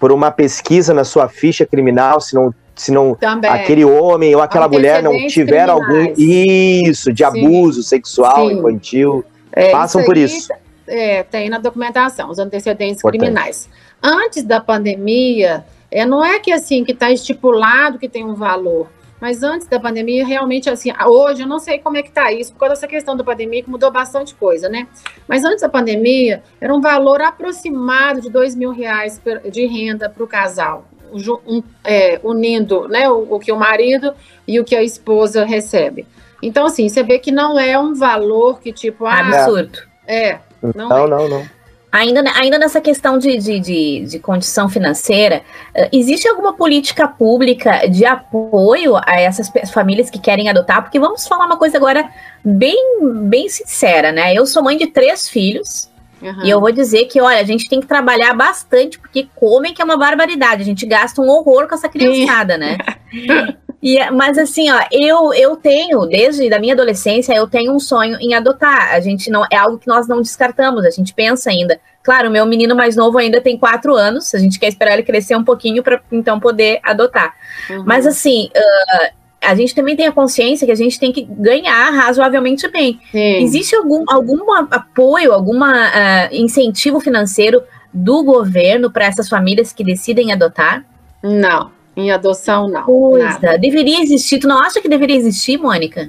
[SPEAKER 1] por uma pesquisa na sua ficha criminal se não se não Também. aquele homem ou aquela mulher não tiver criminais. algum isso de Sim. abuso sexual Sim. infantil é, passam isso por isso
[SPEAKER 3] é, tem na documentação os antecedentes Importante. criminais antes da pandemia é, não é que assim que está estipulado que tem um valor mas antes da pandemia, realmente, assim, hoje eu não sei como é que tá isso, por causa dessa questão da pandemia, que mudou bastante coisa, né? Mas antes da pandemia, era um valor aproximado de dois mil reais de renda para o casal, um, é, unindo né, o, o que o marido e o que a esposa recebe. Então, assim, você vê que não é um valor que, tipo,
[SPEAKER 2] ah, absurdo.
[SPEAKER 3] É.
[SPEAKER 1] Não, não, é. não, não.
[SPEAKER 2] Ainda, ainda nessa questão de, de, de, de, condição financeira, eh, existe alguma política pública de apoio a essas famílias que querem adotar? Porque vamos falar uma coisa agora bem, bem sincera, né? Eu sou mãe de três filhos. Uhum. E eu vou dizer que, olha, a gente tem que trabalhar bastante, porque comem que é uma barbaridade. A gente gasta um horror com essa criançada, né? E, mas assim, ó, eu, eu tenho, desde a minha adolescência, eu tenho um sonho em adotar. A gente não é algo que nós não descartamos, a gente pensa ainda. Claro, o meu menino mais novo ainda tem quatro anos, a gente quer esperar ele crescer um pouquinho para então poder adotar. Uhum. Mas assim, uh, a gente também tem a consciência que a gente tem que ganhar razoavelmente bem. Sim. Existe algum, algum apoio, algum uh, incentivo financeiro do governo para essas famílias que decidem adotar?
[SPEAKER 3] Não. Em adoção, não.
[SPEAKER 2] Coisa. Deveria existir. Tu não acha que deveria existir, Mônica?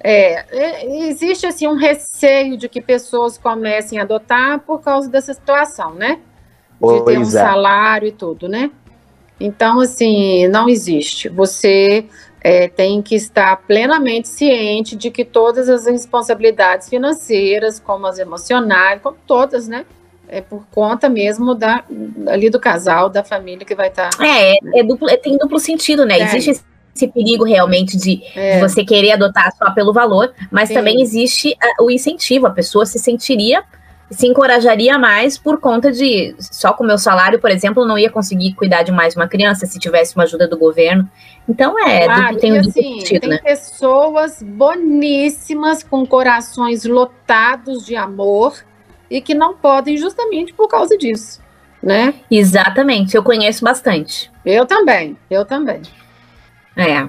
[SPEAKER 3] É, é, existe assim um receio de que pessoas comecem a adotar por causa dessa situação, né? De pois ter um é. salário e tudo, né? Então, assim, não existe. Você é, tem que estar plenamente ciente de que todas as responsabilidades financeiras, como as emocionais, como todas, né? É por conta mesmo da, ali do casal, da família que vai estar. Tá,
[SPEAKER 2] é, é, duplo, é, tem duplo sentido, né? É. Existe esse perigo realmente de, é. de, você querer adotar só pelo valor, mas Sim. também existe uh, o incentivo, a pessoa se sentiria, se encorajaria mais por conta de só com o meu salário, por exemplo, não ia conseguir cuidar de mais uma criança se tivesse uma ajuda do governo. Então é, claro, duplo, tem um duplo assim, sentido,
[SPEAKER 3] tem
[SPEAKER 2] né?
[SPEAKER 3] pessoas boníssimas com corações lotados de amor e que não podem justamente por causa disso, né?
[SPEAKER 2] Exatamente, eu conheço bastante.
[SPEAKER 3] Eu também, eu também.
[SPEAKER 2] É.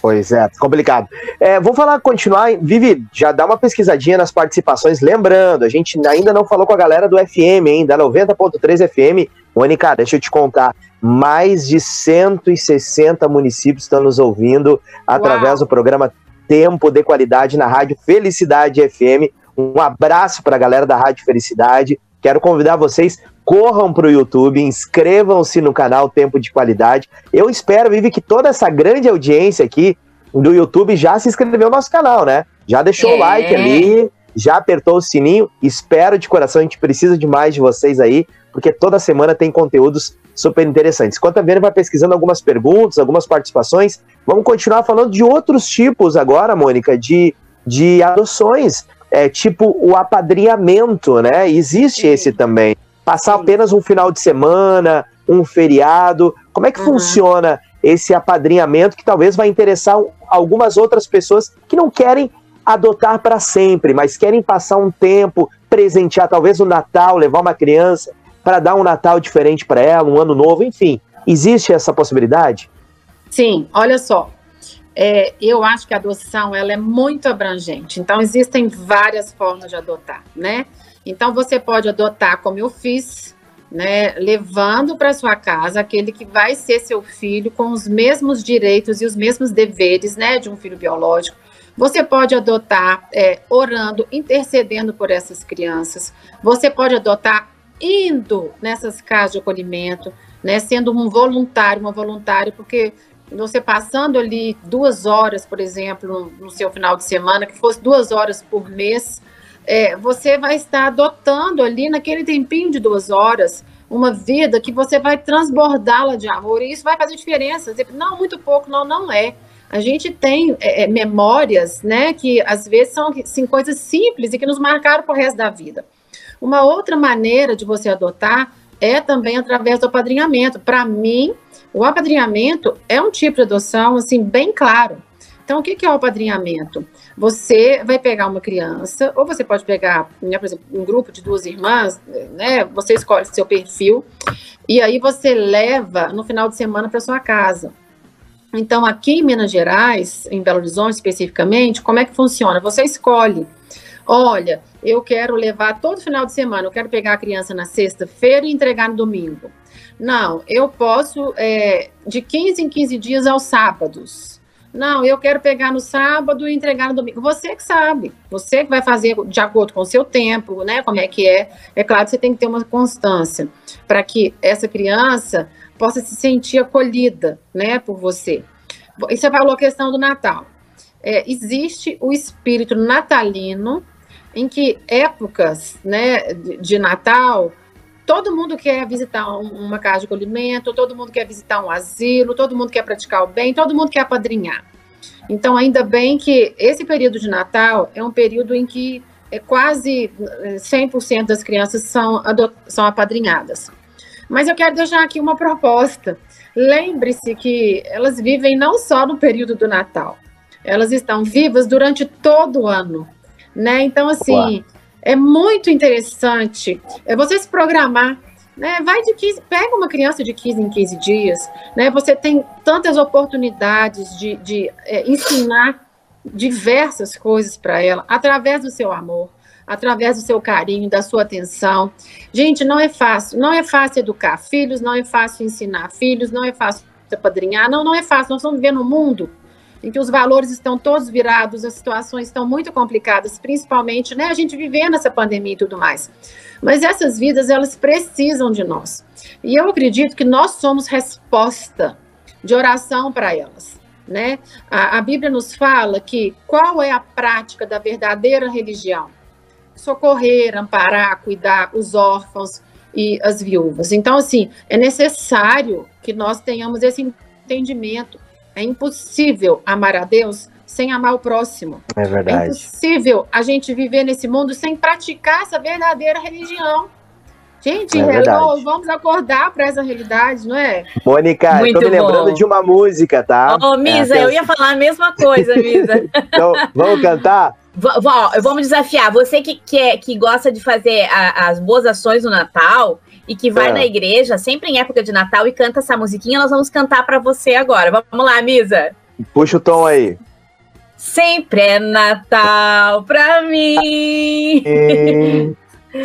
[SPEAKER 1] Pois é, complicado. É, vou falar, continuar. Vivi, já dá uma pesquisadinha nas participações. Lembrando, a gente ainda não falou com a galera do FM, hein? Da 90.3 FM. Mônica, deixa eu te contar. Mais de 160 municípios estão nos ouvindo através Uau. do programa Tempo de Qualidade na Rádio Felicidade FM. Um abraço para a galera da Rádio Felicidade. Quero convidar vocês, corram para o YouTube, inscrevam-se no canal Tempo de Qualidade. Eu espero, Vivi, que toda essa grande audiência aqui do YouTube já se inscreveu no nosso canal, né? Já deixou é. o like ali, já apertou o sininho. Espero de coração, a gente precisa de mais de vocês aí, porque toda semana tem conteúdos super interessantes. Enquanto a Vera vai pesquisando algumas perguntas, algumas participações, vamos continuar falando de outros tipos agora, Mônica, de, de adoções é, tipo o apadrinhamento, né? Existe Sim. esse também. Passar Sim. apenas um final de semana, um feriado. Como é que uhum. funciona esse apadrinhamento que talvez vai interessar algumas outras pessoas que não querem adotar para sempre, mas querem passar um tempo, presentear, talvez no Natal, levar uma criança para dar um Natal diferente para ela, um ano novo, enfim. Existe essa possibilidade?
[SPEAKER 3] Sim, olha só. É, eu acho que a adoção ela é muito abrangente. Então, existem várias formas de adotar, né? Então, você pode adotar como eu fiz, né? Levando para sua casa aquele que vai ser seu filho com os mesmos direitos e os mesmos deveres, né? De um filho biológico. Você pode adotar é, orando, intercedendo por essas crianças. Você pode adotar indo nessas casas de acolhimento, né? Sendo um voluntário, uma voluntária, porque você passando ali duas horas, por exemplo, no, seu final de semana, que fosse duas horas por mês, é, você vai estar adotando ali naquele tempinho de duas horas uma vida que você vai transbordá-la de amor e isso vai fazer diferença. Não, muito pouco, não, não é. A gente tem é, é memórias, né, que às vezes são assim, coisas simples e que nos marcaram o resto da vida. Uma outra maneira de você adotar é também através do apadrinhamento. Para mim, o apadrinhamento é um tipo de adoção, assim, bem claro. Então, o que é o apadrinhamento? Você vai pegar uma criança, ou você pode pegar, né, por exemplo, um grupo de duas irmãs, né? Você escolhe seu perfil, e aí você leva no final de semana para sua casa. Então, aqui em Minas Gerais, em Belo Horizonte especificamente, como é que funciona? Você escolhe. Olha, eu quero levar todo final de semana, eu quero pegar a criança na sexta-feira e entregar no domingo. Não, eu posso é, de 15 em 15 dias aos sábados. Não, eu quero pegar no sábado e entregar no domingo. Você que sabe, você que vai fazer de acordo com o seu tempo, né? Como é que é. É claro que você tem que ter uma constância para que essa criança possa se sentir acolhida, né, por você. E você falou a questão do Natal. É, existe o espírito natalino, em que épocas, né, de, de Natal, Todo mundo quer visitar uma casa de acolhimento, todo mundo quer visitar um asilo, todo mundo quer praticar o bem, todo mundo quer apadrinhar. Então, ainda bem que esse período de Natal é um período em que é quase 100% eh, das crianças são, são apadrinhadas. Mas eu quero deixar aqui uma proposta. Lembre-se que elas vivem não só no período do Natal, elas estão vivas durante todo o ano. Né? Então, assim, é muito interessante é você se programar. Né? Vai de 15, pega uma criança de 15 em 15 dias, né? Você tem tantas oportunidades de, de é, ensinar diversas coisas para ela através do seu amor, através do seu carinho, da sua atenção. Gente, não é fácil, não é fácil educar filhos, não é fácil ensinar filhos, não é fácil apadrinhar, não, não é fácil. Nós estamos vivendo um mundo em que os valores estão todos virados, as situações estão muito complicadas, principalmente, né, a gente vivendo essa pandemia e tudo mais. Mas essas vidas, elas precisam de nós. E eu acredito que nós somos resposta de oração para elas. Né? A, a Bíblia nos fala que qual é a prática da verdadeira religião? Socorrer, amparar, cuidar os órfãos e as viúvas. Então, assim, é necessário que nós tenhamos esse entendimento é impossível amar a Deus sem amar o próximo.
[SPEAKER 1] É verdade.
[SPEAKER 3] É impossível a gente viver nesse mundo sem praticar essa verdadeira religião. Gente, é hello, vamos acordar para essa realidade, não é?
[SPEAKER 1] Mônica, Muito eu tô me bom. lembrando de uma música, tá?
[SPEAKER 2] Ô, oh, Misa, é, eu ia falar a mesma coisa, Misa.
[SPEAKER 1] então, vamos cantar?
[SPEAKER 2] V vamos desafiar. Você que, que, é, que gosta de fazer a, as boas ações no Natal, e que vai é. na igreja sempre em época de Natal e canta essa musiquinha, nós vamos cantar para você agora. Vamos lá, Misa.
[SPEAKER 1] Puxa o tom aí.
[SPEAKER 2] Sempre é Natal pra mim.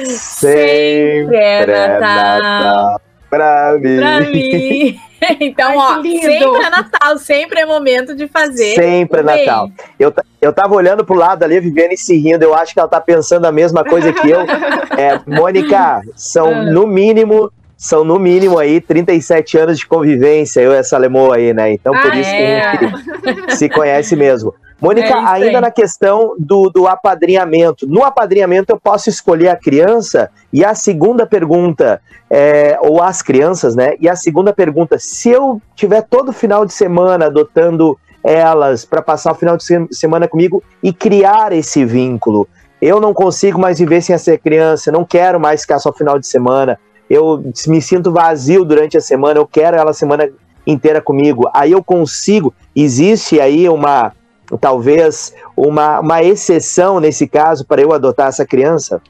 [SPEAKER 1] sempre é Natal. Natal pra mim.
[SPEAKER 2] Pra mim. então, Ai, ó, sempre é Natal, sempre é momento de fazer.
[SPEAKER 1] Sempre é Natal. Eu, eu tava olhando pro lado ali, a Viviane se rindo, eu acho que ela tá pensando a mesma coisa que eu. É, Mônica, são ah. no mínimo são no mínimo aí 37 anos de convivência, eu e essa Lemoa aí, né? Então por ah, isso é. que a gente se conhece mesmo. Mônica, é ainda aí. na questão do, do apadrinhamento. No apadrinhamento eu posso escolher a criança? E a segunda pergunta, é, ou as crianças, né? E a segunda pergunta, se eu tiver todo final de semana adotando elas para passar o final de semana comigo e criar esse vínculo, eu não consigo mais viver sem essa criança, não quero mais ficar só final de semana eu me sinto vazio durante a semana, eu quero ela a semana inteira comigo. Aí eu consigo, existe aí uma, talvez, uma, uma exceção nesse caso para eu adotar essa criança?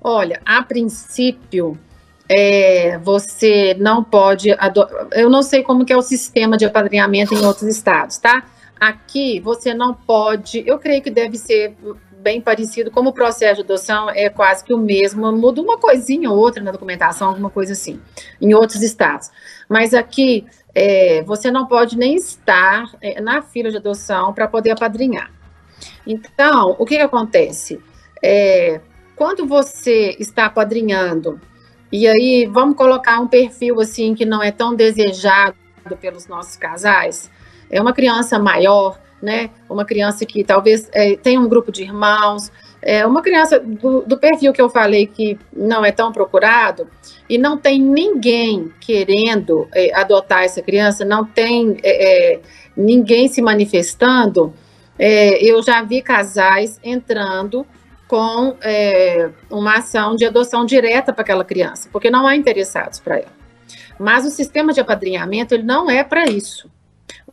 [SPEAKER 3] Olha, a princípio, é, você não pode. Eu não sei como que é o sistema de apadrinhamento em outros estados, tá? aqui você não pode, eu creio que deve ser bem parecido, como o processo de adoção é quase que o mesmo, muda uma coisinha ou outra na documentação, alguma coisa assim, em outros estados. Mas aqui é, você não pode nem estar é, na fila de adoção para poder apadrinhar. Então, o que, que acontece? É, quando você está apadrinhando, e aí vamos colocar um perfil assim que não é tão desejado pelos nossos casais, é uma criança maior, né? Uma criança que talvez é, tenha um grupo de irmãos, é uma criança do, do, perfil que eu falei que não é tão procurado e não tem ninguém querendo é, adotar essa criança, não tem é, é ninguém se manifestando. É, eu já vi casais entrando com uma ação de adoção direta para aquela criança, porque não há interessados para ela. Mas o sistema de apadrinhamento ele não é para isso.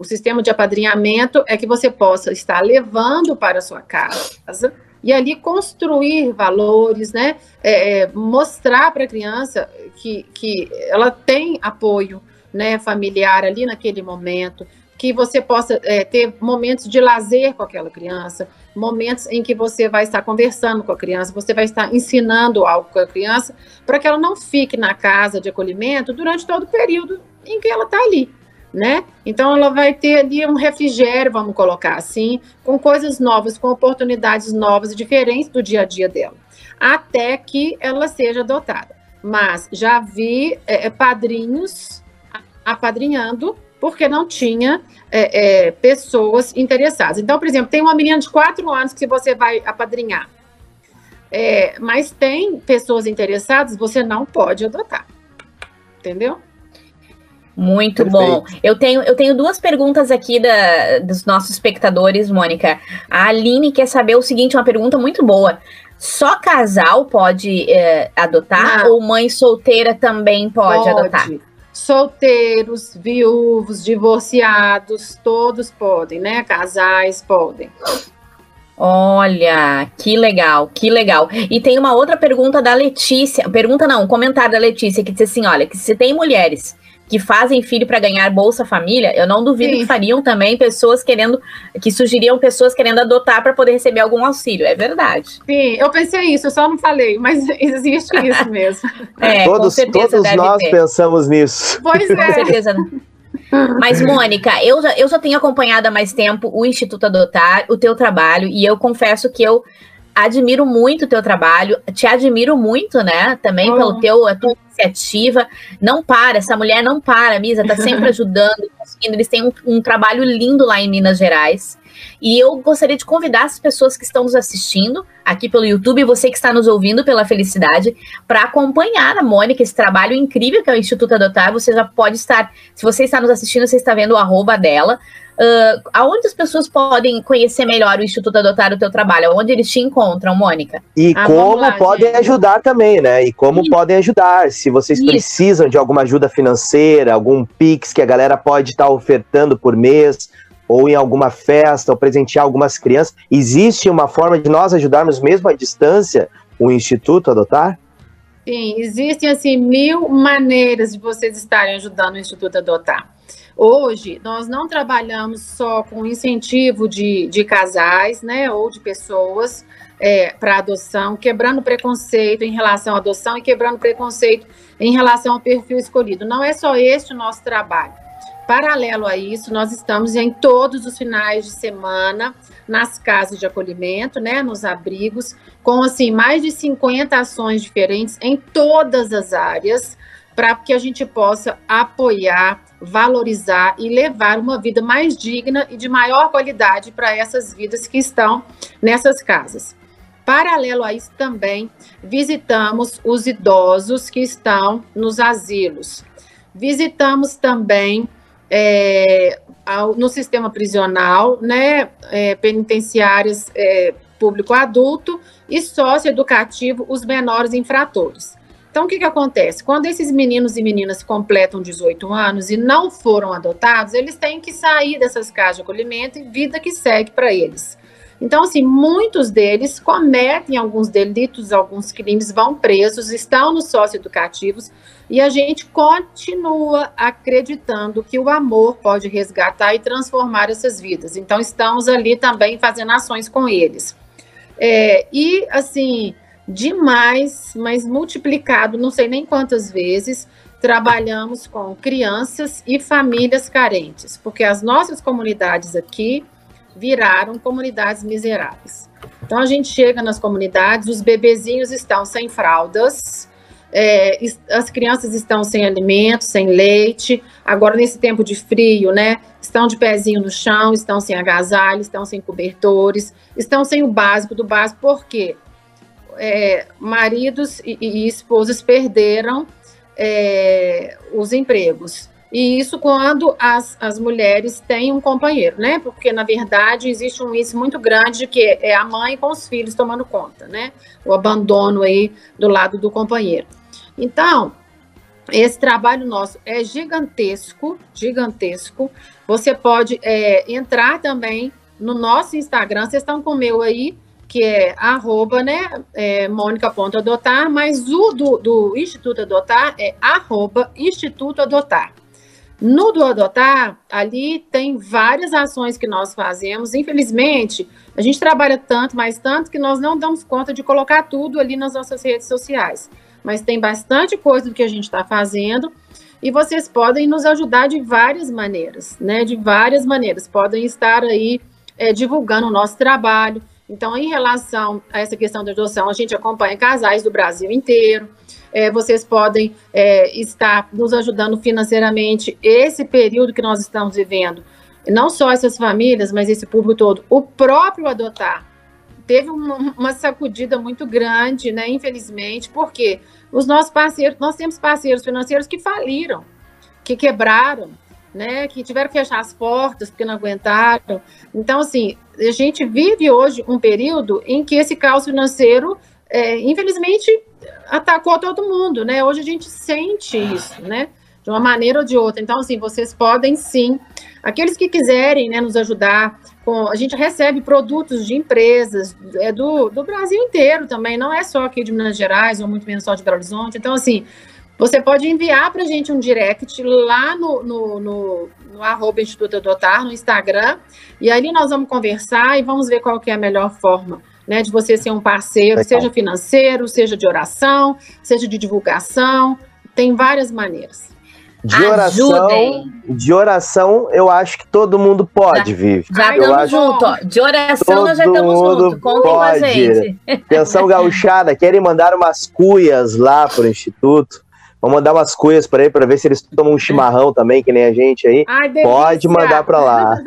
[SPEAKER 3] O sistema de apadrinhamento é que você possa estar levando para a sua casa e ali construir valores, né? É, é mostrar para a criança que, que ela tem apoio né, familiar ali naquele momento, que você possa é, ter momentos de lazer com aquela criança, momentos em que você vai estar conversando com a criança, você vai estar ensinando algo com a criança, para que ela não fique na casa de acolhimento durante todo o período em que ela está ali né? Então ela vai ter ali um refrigério, vamos colocar assim, com coisas novas, com oportunidades novas e diferentes do dia a dia dela, até que ela seja adotada. Mas já vi é, é padrinhos apadrinhando porque não tinha é, é, pessoas interessadas. Então, por exemplo, tem uma menina de quatro anos que você vai apadrinhar, é, mas tem pessoas interessadas, você não pode adotar, entendeu?
[SPEAKER 2] Muito Perfeito. bom. Eu tenho, eu tenho duas perguntas aqui da, dos nossos espectadores, Mônica. A Aline quer saber o seguinte, uma pergunta muito boa. Só casal pode é, adotar Não. ou mãe solteira também pode, pode adotar?
[SPEAKER 3] Solteiros, viúvos, divorciados, todos podem, né? Casais podem.
[SPEAKER 2] Olha, que legal, que legal. E tem uma outra pergunta da Letícia, pergunta não, um comentário da Letícia que diz assim, olha, que se tem mulheres que fazem filho para ganhar Bolsa Família, eu não duvido Sim. que fariam também pessoas querendo, que sugeriam pessoas querendo adotar para poder receber algum auxílio. É verdade.
[SPEAKER 3] Sim, eu pensei isso, eu só não falei, mas existe isso mesmo.
[SPEAKER 1] é, todos todos nós ter. pensamos nisso.
[SPEAKER 3] Pois é.
[SPEAKER 2] Com certeza. Mas, Mônica, eu já, eu já tenho acompanhado há mais tempo o Instituto Adotar, o teu trabalho, e eu confesso que eu admiro muito o teu trabalho, te admiro muito, né? Também oh. pelo teu, a tua iniciativa. Não para, essa mulher não para, Misa, tá sempre ajudando, conseguindo. Eles têm um, um, trabalho lindo lá em Minas Gerais. E eu gostaria de convidar as pessoas que estão nos assistindo aqui pelo YouTube, você que está nos ouvindo pela Felicidade, para acompanhar a Mônica, esse trabalho incrível que é o Instituto Adotar. Você já pode estar, se você está nos assistindo, você está vendo o arroba dela. Uh, aonde as pessoas podem conhecer melhor o Instituto Adotar o teu trabalho? Onde eles te encontram, Mônica?
[SPEAKER 1] E ah, como lá, podem gente. ajudar também, né? E como Isso. podem ajudar. Se vocês Isso. precisam de alguma ajuda financeira, algum Pix que a galera pode estar tá ofertando por mês, ou em alguma festa, ou presentear algumas crianças, existe uma forma de nós ajudarmos mesmo à distância o Instituto Adotar?
[SPEAKER 3] Sim, existem assim mil maneiras de vocês estarem ajudando o Instituto Adotar. Hoje, nós não trabalhamos só com incentivo de, de casais, né, ou de pessoas é, para adoção, quebrando preconceito em relação à adoção e quebrando preconceito em relação ao perfil escolhido. Não é só este o nosso trabalho. Paralelo a isso, nós estamos em todos os finais de semana nas casas de acolhimento, né, nos abrigos, com assim mais de 50 ações diferentes em todas as áreas, para que a gente possa apoiar, valorizar e levar uma vida mais digna e de maior qualidade para essas vidas que estão nessas casas. Paralelo a isso também, visitamos os idosos que estão nos asilos. Visitamos também é, ao, no sistema prisional, né, é, penitenciárias é, público adulto e socioeducativo os menores infratores. Então, o que, que acontece? Quando esses meninos e meninas completam 18 anos e não foram adotados, eles têm que sair dessas casas de acolhimento e vida que segue para eles. Então, assim, muitos deles cometem alguns delitos, alguns crimes, vão presos, estão nos socioeducativos, e a gente continua acreditando que o amor pode resgatar e transformar essas vidas. Então, estamos ali também fazendo ações com eles. É, e, assim, demais, mas multiplicado, não sei nem quantas vezes, trabalhamos com crianças e famílias carentes, porque as nossas comunidades aqui viraram comunidades miseráveis. Então a gente chega nas comunidades, os bebezinhos estão sem fraldas, é, as crianças estão sem alimento, sem leite. Agora, nesse tempo de frio, né? Estão de pezinho no chão, estão sem agasalho, estão sem cobertores, estão sem o básico do básico. Por quê? É, maridos e, e, esposas perderam é, os empregos. E isso quando as, as mulheres têm um companheiro, né? Porque, na verdade, existe um índice muito grande de que é a mãe com os filhos tomando conta, né? O abandono aí do lado do companheiro. Então, esse trabalho nosso é gigantesco, gigantesco. Você pode é, entrar também no nosso Instagram, vocês estão com o meu aí, que é arroba, né, é, mônica.adotar, mas o do, do Instituto Adotar é arroba Instituto Adotar. No do Adotar, ali tem várias ações que nós fazemos. Infelizmente, a gente trabalha tanto, mais tanto, que nós não damos conta de colocar tudo ali nas nossas redes sociais. Mas tem bastante coisa do que a gente está fazendo e vocês podem nos ajudar de várias maneiras, né? De várias maneiras. Podem estar aí é, divulgando o nosso trabalho. Então, em relação a essa questão da adoção, a gente acompanha casais do Brasil inteiro é, vocês podem é, estar nos ajudando financeiramente esse período que nós estamos vivendo. Não só essas famílias, mas esse público todo. O próprio adotar teve uma, uma sacudida muito grande, né? Infelizmente, porque os nossos parceiros, nós temos parceiros financeiros que faliram, que quebraram, né, que tiveram que fechar as portas porque não aguentaram. Então, assim, a gente vive hoje um período em que esse caos financeiro, é, infelizmente, atacou todo mundo, né? Hoje a gente sente isso, né? De uma maneira ou de outra. Então, assim, vocês podem sim. Aqueles que quiserem né, nos ajudar, com, a gente recebe produtos de empresas é do, do Brasil inteiro também, não é só aqui de Minas Gerais, ou muito menos só de Belo Horizonte. Então, assim, você pode enviar para a gente um direct lá no, no, no, no arroba Instituto Adotar, no Instagram, e ali nós vamos conversar e vamos ver qual que é a melhor forma né, de você ser um parceiro, Legal. seja financeiro, seja de oração, seja de divulgação, tem várias maneiras.
[SPEAKER 1] De oração, Ajudem. de oração, eu acho que todo mundo pode, Vivi.
[SPEAKER 2] Já estamos juntos. De oração nós já estamos juntos. Contem com a gente.
[SPEAKER 1] Atenção gauchada, querem mandar umas cuias lá para o Instituto? Vamos mandar umas cuias para ele para ver se eles tomam um chimarrão também, que nem a gente aí. Ai, pode mandar para lá.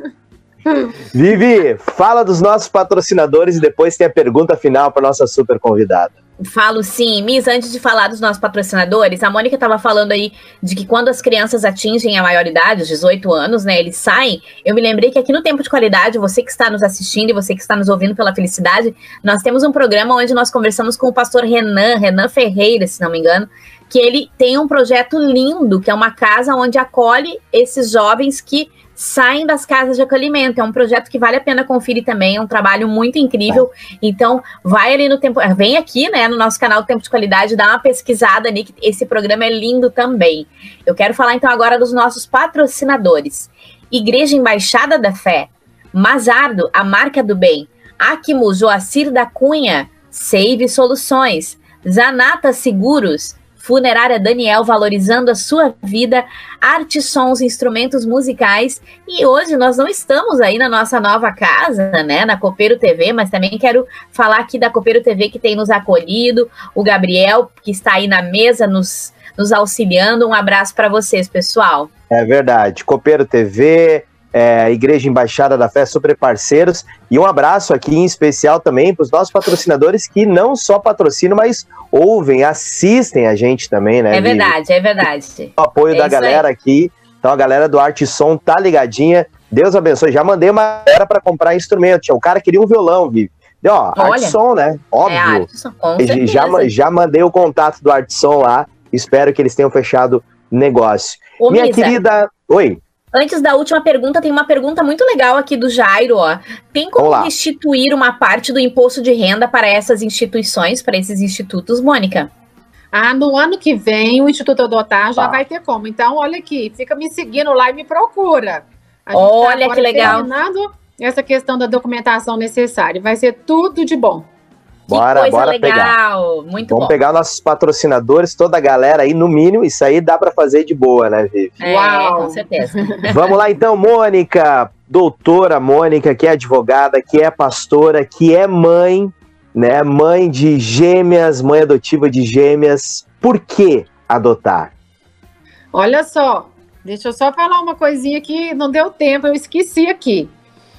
[SPEAKER 1] Vivi, fala dos nossos patrocinadores e depois tem a pergunta final para nossa super convidada.
[SPEAKER 2] Falo sim. Miss, antes de falar dos nossos patrocinadores, a Mônica estava falando aí de que quando as crianças atingem a maioridade, os 18 anos, né, eles saem. Eu me lembrei que aqui no Tempo de Qualidade, você que está nos assistindo e você que está nos ouvindo pela felicidade, nós temos um programa onde nós conversamos com o pastor Renan, Renan Ferreira, se não me engano, que ele tem um projeto lindo, que é uma casa onde acolhe esses jovens que saem das casas de acolhimento. É um projeto que vale a pena conferir também, é um trabalho muito incrível. Então, vai ali no tempo, vem aqui, né, no nosso canal Tempo de Qualidade, dá uma pesquisada ali, que esse programa é lindo também. Eu quero falar então agora dos nossos patrocinadores. Igreja Embaixada da Fé, Mazardo, a marca do bem, Acmo Joacir da Cunha, Save Soluções, Zanata Seguros, Funerária Daniel valorizando a sua vida, arte, sons, instrumentos musicais. E hoje nós não estamos aí na nossa nova casa, né, na Copeiro TV, mas também quero falar aqui da Copeiro TV que tem nos acolhido, o Gabriel que está aí na mesa nos nos auxiliando. Um abraço para vocês, pessoal.
[SPEAKER 1] É verdade. Copeiro TV, é, Igreja Embaixada da Fé, super parceiros. E um abraço aqui em especial também para os nossos patrocinadores que não só patrocinam, mas ouvem, assistem a gente também, né?
[SPEAKER 2] É verdade, é verdade.
[SPEAKER 1] O apoio é da galera aí. aqui. Então a galera do Arte Som tá ligadinha. Deus abençoe. Já mandei uma galera para comprar instrumento. O cara queria um violão, Vivi. Ó, Arte Som, né? Óbvio. É, Arte já, já mandei o contato do Arte Som lá. Espero que eles tenham fechado negócio. Ô, Minha Misa, querida. Oi.
[SPEAKER 2] Antes da última pergunta, tem uma pergunta muito legal aqui do Jairo, ó. Tem como
[SPEAKER 1] Olá.
[SPEAKER 2] restituir uma parte do imposto de renda para essas instituições, para esses institutos, Mônica?
[SPEAKER 3] Ah, no ano que vem o Instituto Adotar já
[SPEAKER 1] Tá.
[SPEAKER 3] vai ter como. Então, olha aqui, fica me seguindo lá e me procura. A gente tá
[SPEAKER 2] Olha
[SPEAKER 3] agora
[SPEAKER 2] que legal.
[SPEAKER 3] Terminando essa questão da documentação necessária. Vai ser tudo de bom.
[SPEAKER 1] Bora,
[SPEAKER 2] que coisa
[SPEAKER 1] bora pegar.
[SPEAKER 2] legal. Muito
[SPEAKER 1] Vamos
[SPEAKER 2] bom.
[SPEAKER 1] pegar nossos patrocinadores, toda a galera aí, no mínimo, isso aí dá pra fazer de boa, né, Vivi?
[SPEAKER 2] É,
[SPEAKER 3] Uau.
[SPEAKER 2] com certeza.
[SPEAKER 1] Vamos lá então, Mônica, doutora Mônica, que é advogada, que é pastora, que é mãe, né? Mãe de gêmeas, mãe adotiva de gêmeas. Por que adotar?
[SPEAKER 3] Olha só, deixa eu só falar uma coisinha que não deu tempo, eu esqueci aqui.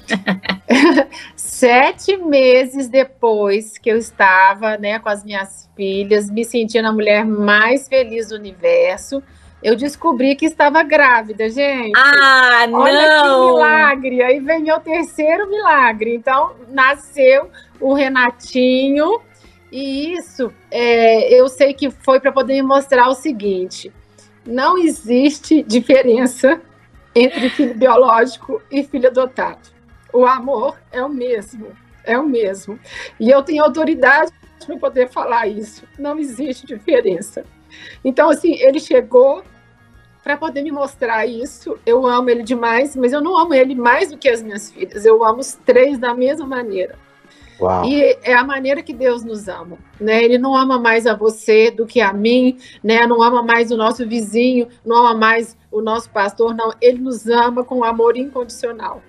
[SPEAKER 3] Sete meses depois que eu estava né, com as minhas filhas, me sentindo a mulher mais feliz do universo, eu descobri que estava grávida, gente.
[SPEAKER 2] Ah,
[SPEAKER 3] Olha que milagre! Aí vem meu terceiro milagre. Então, nasceu o Renatinho, e isso é, eu sei que foi para poder mostrar o seguinte: não existe diferença entre filho biológico e filho adotado. O amor é o mesmo, é o mesmo. E eu tenho autoridade para poder falar isso. Não existe diferença. Então, assim, ele chegou para poder me mostrar isso. Eu amo ele demais, mas eu não amo ele mais do que as minhas filhas. Eu amo os três da mesma maneira.
[SPEAKER 1] Uau.
[SPEAKER 3] E é a maneira que Deus nos ama, né? Ele não ama mais a você do que a mim, né? Não ama mais o nosso vizinho, não ama mais o nosso pastor, não. Ele nos ama com amor incondicional.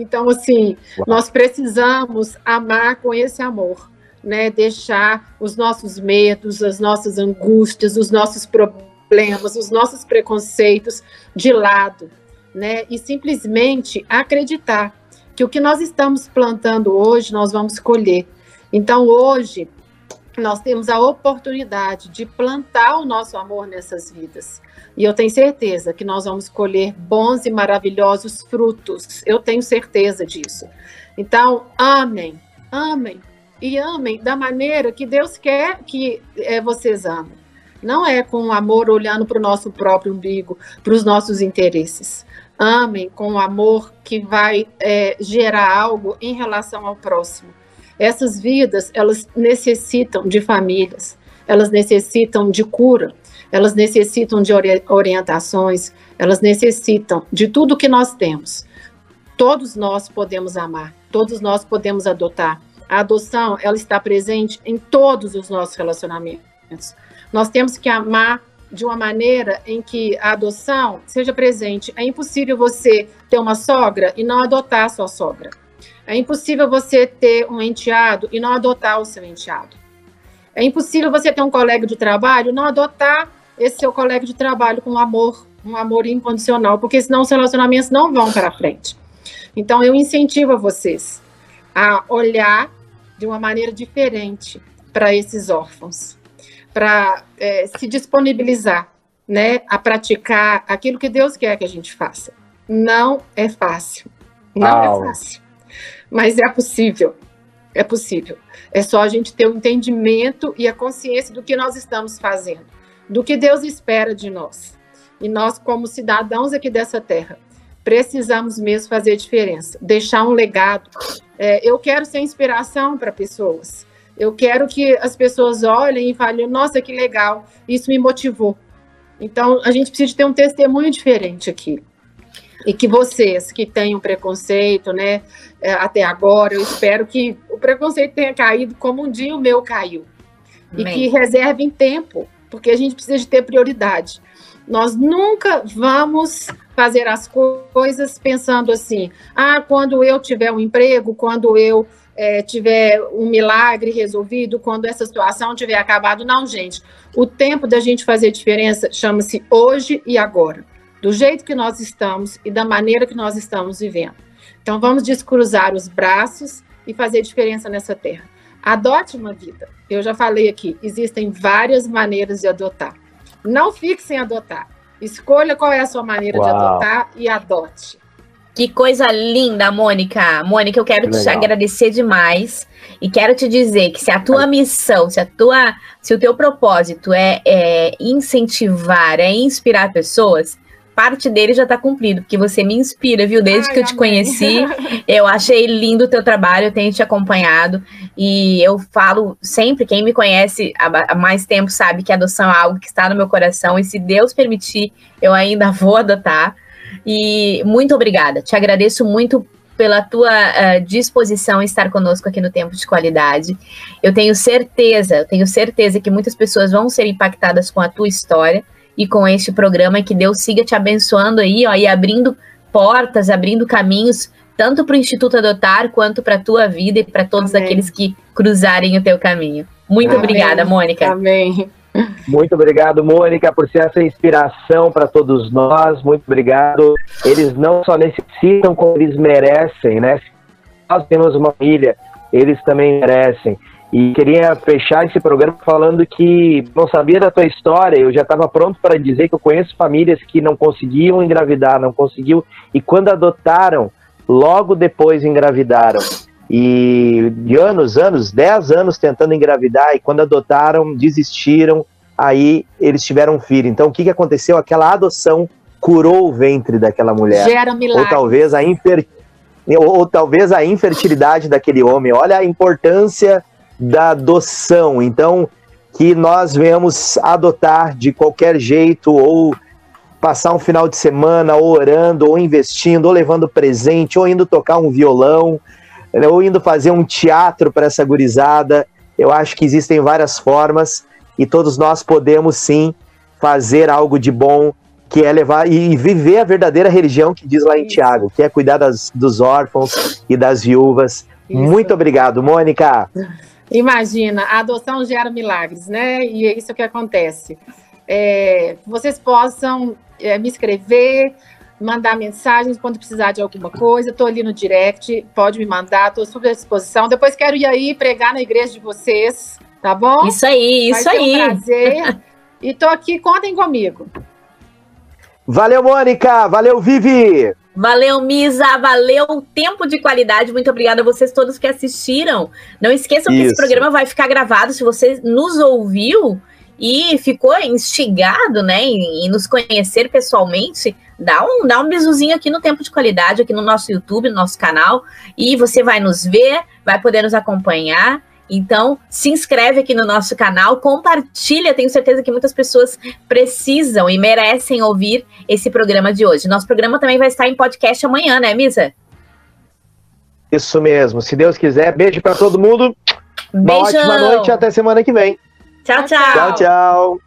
[SPEAKER 3] Então, assim,
[SPEAKER 1] Uau.
[SPEAKER 3] nós precisamos amar com esse amor, né? Deixar os nossos medos, as nossas angústias, os nossos problemas, os nossos preconceitos de lado, né? E simplesmente acreditar que o que nós estamos plantando hoje, nós vamos colher. Então, hoje, nós temos a oportunidade de plantar o nosso amor nessas vidas. E eu tenho certeza que nós vamos colher bons e maravilhosos frutos. Eu tenho certeza disso. Então, amem, amem e amem da maneira que Deus quer que é, vocês amem. Não é com amor olhando para o nosso próprio umbigo, para os nossos interesses. Amem com amor que vai é, gerar algo em relação ao próximo. Essas vidas, elas necessitam de famílias, elas necessitam de cura, elas necessitam de ori orientações, elas necessitam de tudo que nós temos. Todos nós podemos amar, todos nós podemos adotar. A adoção, ela está presente em todos os nossos relacionamentos. Nós temos que amar de uma maneira em que a adoção seja presente. É impossível você ter uma sogra e não adotar a sua sogra. É impossível você ter um enteado e não adotar o seu enteado. É impossível você ter um colega de trabalho e não adotar esse seu colega de trabalho com amor, um amor incondicional, porque senão os relacionamentos não vão para frente. Então eu incentivo a vocês a olhar de uma maneira diferente para esses órfãos, para é, se disponibilizar, né, a praticar aquilo que Deus quer que a gente faça. Não é fácil, não
[SPEAKER 1] Uau.
[SPEAKER 3] é fácil, mas é possível. É possível. É só a gente ter o entendimento e a consciência do que nós estamos fazendo, do que Deus espera de nós. E nós, como cidadãos aqui dessa terra, precisamos mesmo fazer diferença, deixar um legado. É, eu quero ser inspiração para pessoas. Eu quero que as pessoas olhem e falem: nossa, que legal, isso me motivou. Então, a gente precisa ter um testemunho diferente aqui. E que vocês que têm um preconceito, né, é, até agora, eu espero que o preconceito tenha caído como um dia o meu caiu. E
[SPEAKER 2] Amém.
[SPEAKER 3] que reservem tempo, porque a gente precisa de ter prioridade. Nós nunca vamos fazer as co- coisas pensando assim: ah, quando eu tiver um emprego, quando eu eh, tiver um milagre resolvido, quando essa situação tiver acabado. Não, gente. O tempo da gente fazer diferença chama-se hoje e agora, do jeito que nós estamos e da maneira que nós estamos vivendo. Então, vamos descruzar os braços e fazer diferença nessa terra. Adote uma vida. Eu já falei aqui, existem várias maneiras de adotar. Não fique sem adotar. Escolha qual é a sua maneira de
[SPEAKER 1] Uau.
[SPEAKER 3] adotar e adote.
[SPEAKER 2] Que coisa linda, Mônica. Mônica, eu quero
[SPEAKER 1] Que
[SPEAKER 2] te
[SPEAKER 1] legal.
[SPEAKER 2] agradecer demais e quero te dizer que se a tua missão, se a tua, se o teu propósito é, é incentivar, é inspirar pessoas, parte dele já tá cumprido, porque você me inspira, viu? Desde Ai, que eu te conheci, eu achei lindo o teu trabalho, eu tenho te acompanhado e eu falo sempre, quem me conhece há mais tempo sabe que adoção é algo que está no meu coração e se Deus permitir, eu ainda vou adotar. E muito obrigada. Te agradeço muito pela tua uh, disposição em estar conosco aqui no Tempo de Qualidade. Eu tenho certeza, eu tenho certeza que muitas pessoas vão ser impactadas com a tua história e com este programa que Deus siga te abençoando aí, ó, e abrindo portas, abrindo caminhos tanto para o Instituto Adotar quanto para a tua vida e para todos Amém. aqueles que cruzarem o teu caminho. Muito Amém. obrigada, Mônica.
[SPEAKER 3] Amém.
[SPEAKER 1] Muito obrigado, Mônica, por ser essa inspiração para todos nós. Muito obrigado. Eles não só necessitam, como eles merecem, né? Nós temos uma família, eles também merecem. E queria fechar esse programa falando que não sabia da tua história, eu já estava pronto para dizer que eu conheço famílias que não conseguiam engravidar, não conseguiu, e quando adotaram, logo depois engravidaram. E de anos, anos, 10 anos tentando engravidar, e quando adotaram, desistiram, aí eles tiveram um filho. Então o que, que aconteceu? Aquela adoção curou o ventre daquela mulher.
[SPEAKER 3] Gera milagre.
[SPEAKER 1] Ou talvez a infer... ou, ou talvez a infertilidade daquele homem. Olha a importância da adoção. Então, que nós venhamos adotar de qualquer jeito ou passar um final de semana orando, ou investindo, ou levando presente, ou indo tocar um violão, né, ou indo fazer um teatro para essa gurizada. Eu acho que existem várias formas e todos nós podemos sim fazer algo de bom, que é levar e viver a verdadeira religião que diz lá em Tiago, que é cuidar das, dos órfãos e das viúvas. Isso. Muito obrigado, Mônica.
[SPEAKER 3] Imagina, a adoção gera milagres, né? E é isso que acontece. É, vocês possam é, me escrever, mandar mensagens quando precisar de alguma coisa. Estou ali no direct, pode me mandar, estou super à disposição. Depois quero ir aí pregar na igreja de vocês, tá bom?
[SPEAKER 2] Isso aí, isso
[SPEAKER 3] Vai
[SPEAKER 2] aí.
[SPEAKER 3] um prazer. e estou aqui, contem comigo.
[SPEAKER 1] Valeu, Mônica! Valeu, Vivi!
[SPEAKER 2] Valeu, Misa, valeu, tempo de qualidade. Muito obrigada a vocês todos que assistiram. Não esqueçam Isso. que esse programa vai ficar gravado. Se você nos ouviu e ficou instigado, né, em, em, nos conhecer pessoalmente, dá um, dá um bisuzinho aqui no Tempo de Qualidade, aqui no nosso YouTube, no nosso canal, e você vai nos ver, vai poder nos acompanhar. Então, se inscreve aqui no nosso canal, compartilha, tenho certeza que muitas pessoas precisam e merecem ouvir esse programa de hoje. Nosso programa também vai estar em podcast amanhã, né, Misa?
[SPEAKER 1] Isso mesmo. Se Deus quiser, beijo para todo mundo. Beijão. Uma ótima noite e até semana que vem.
[SPEAKER 2] Tchau, tchau.
[SPEAKER 1] Tchau, tchau.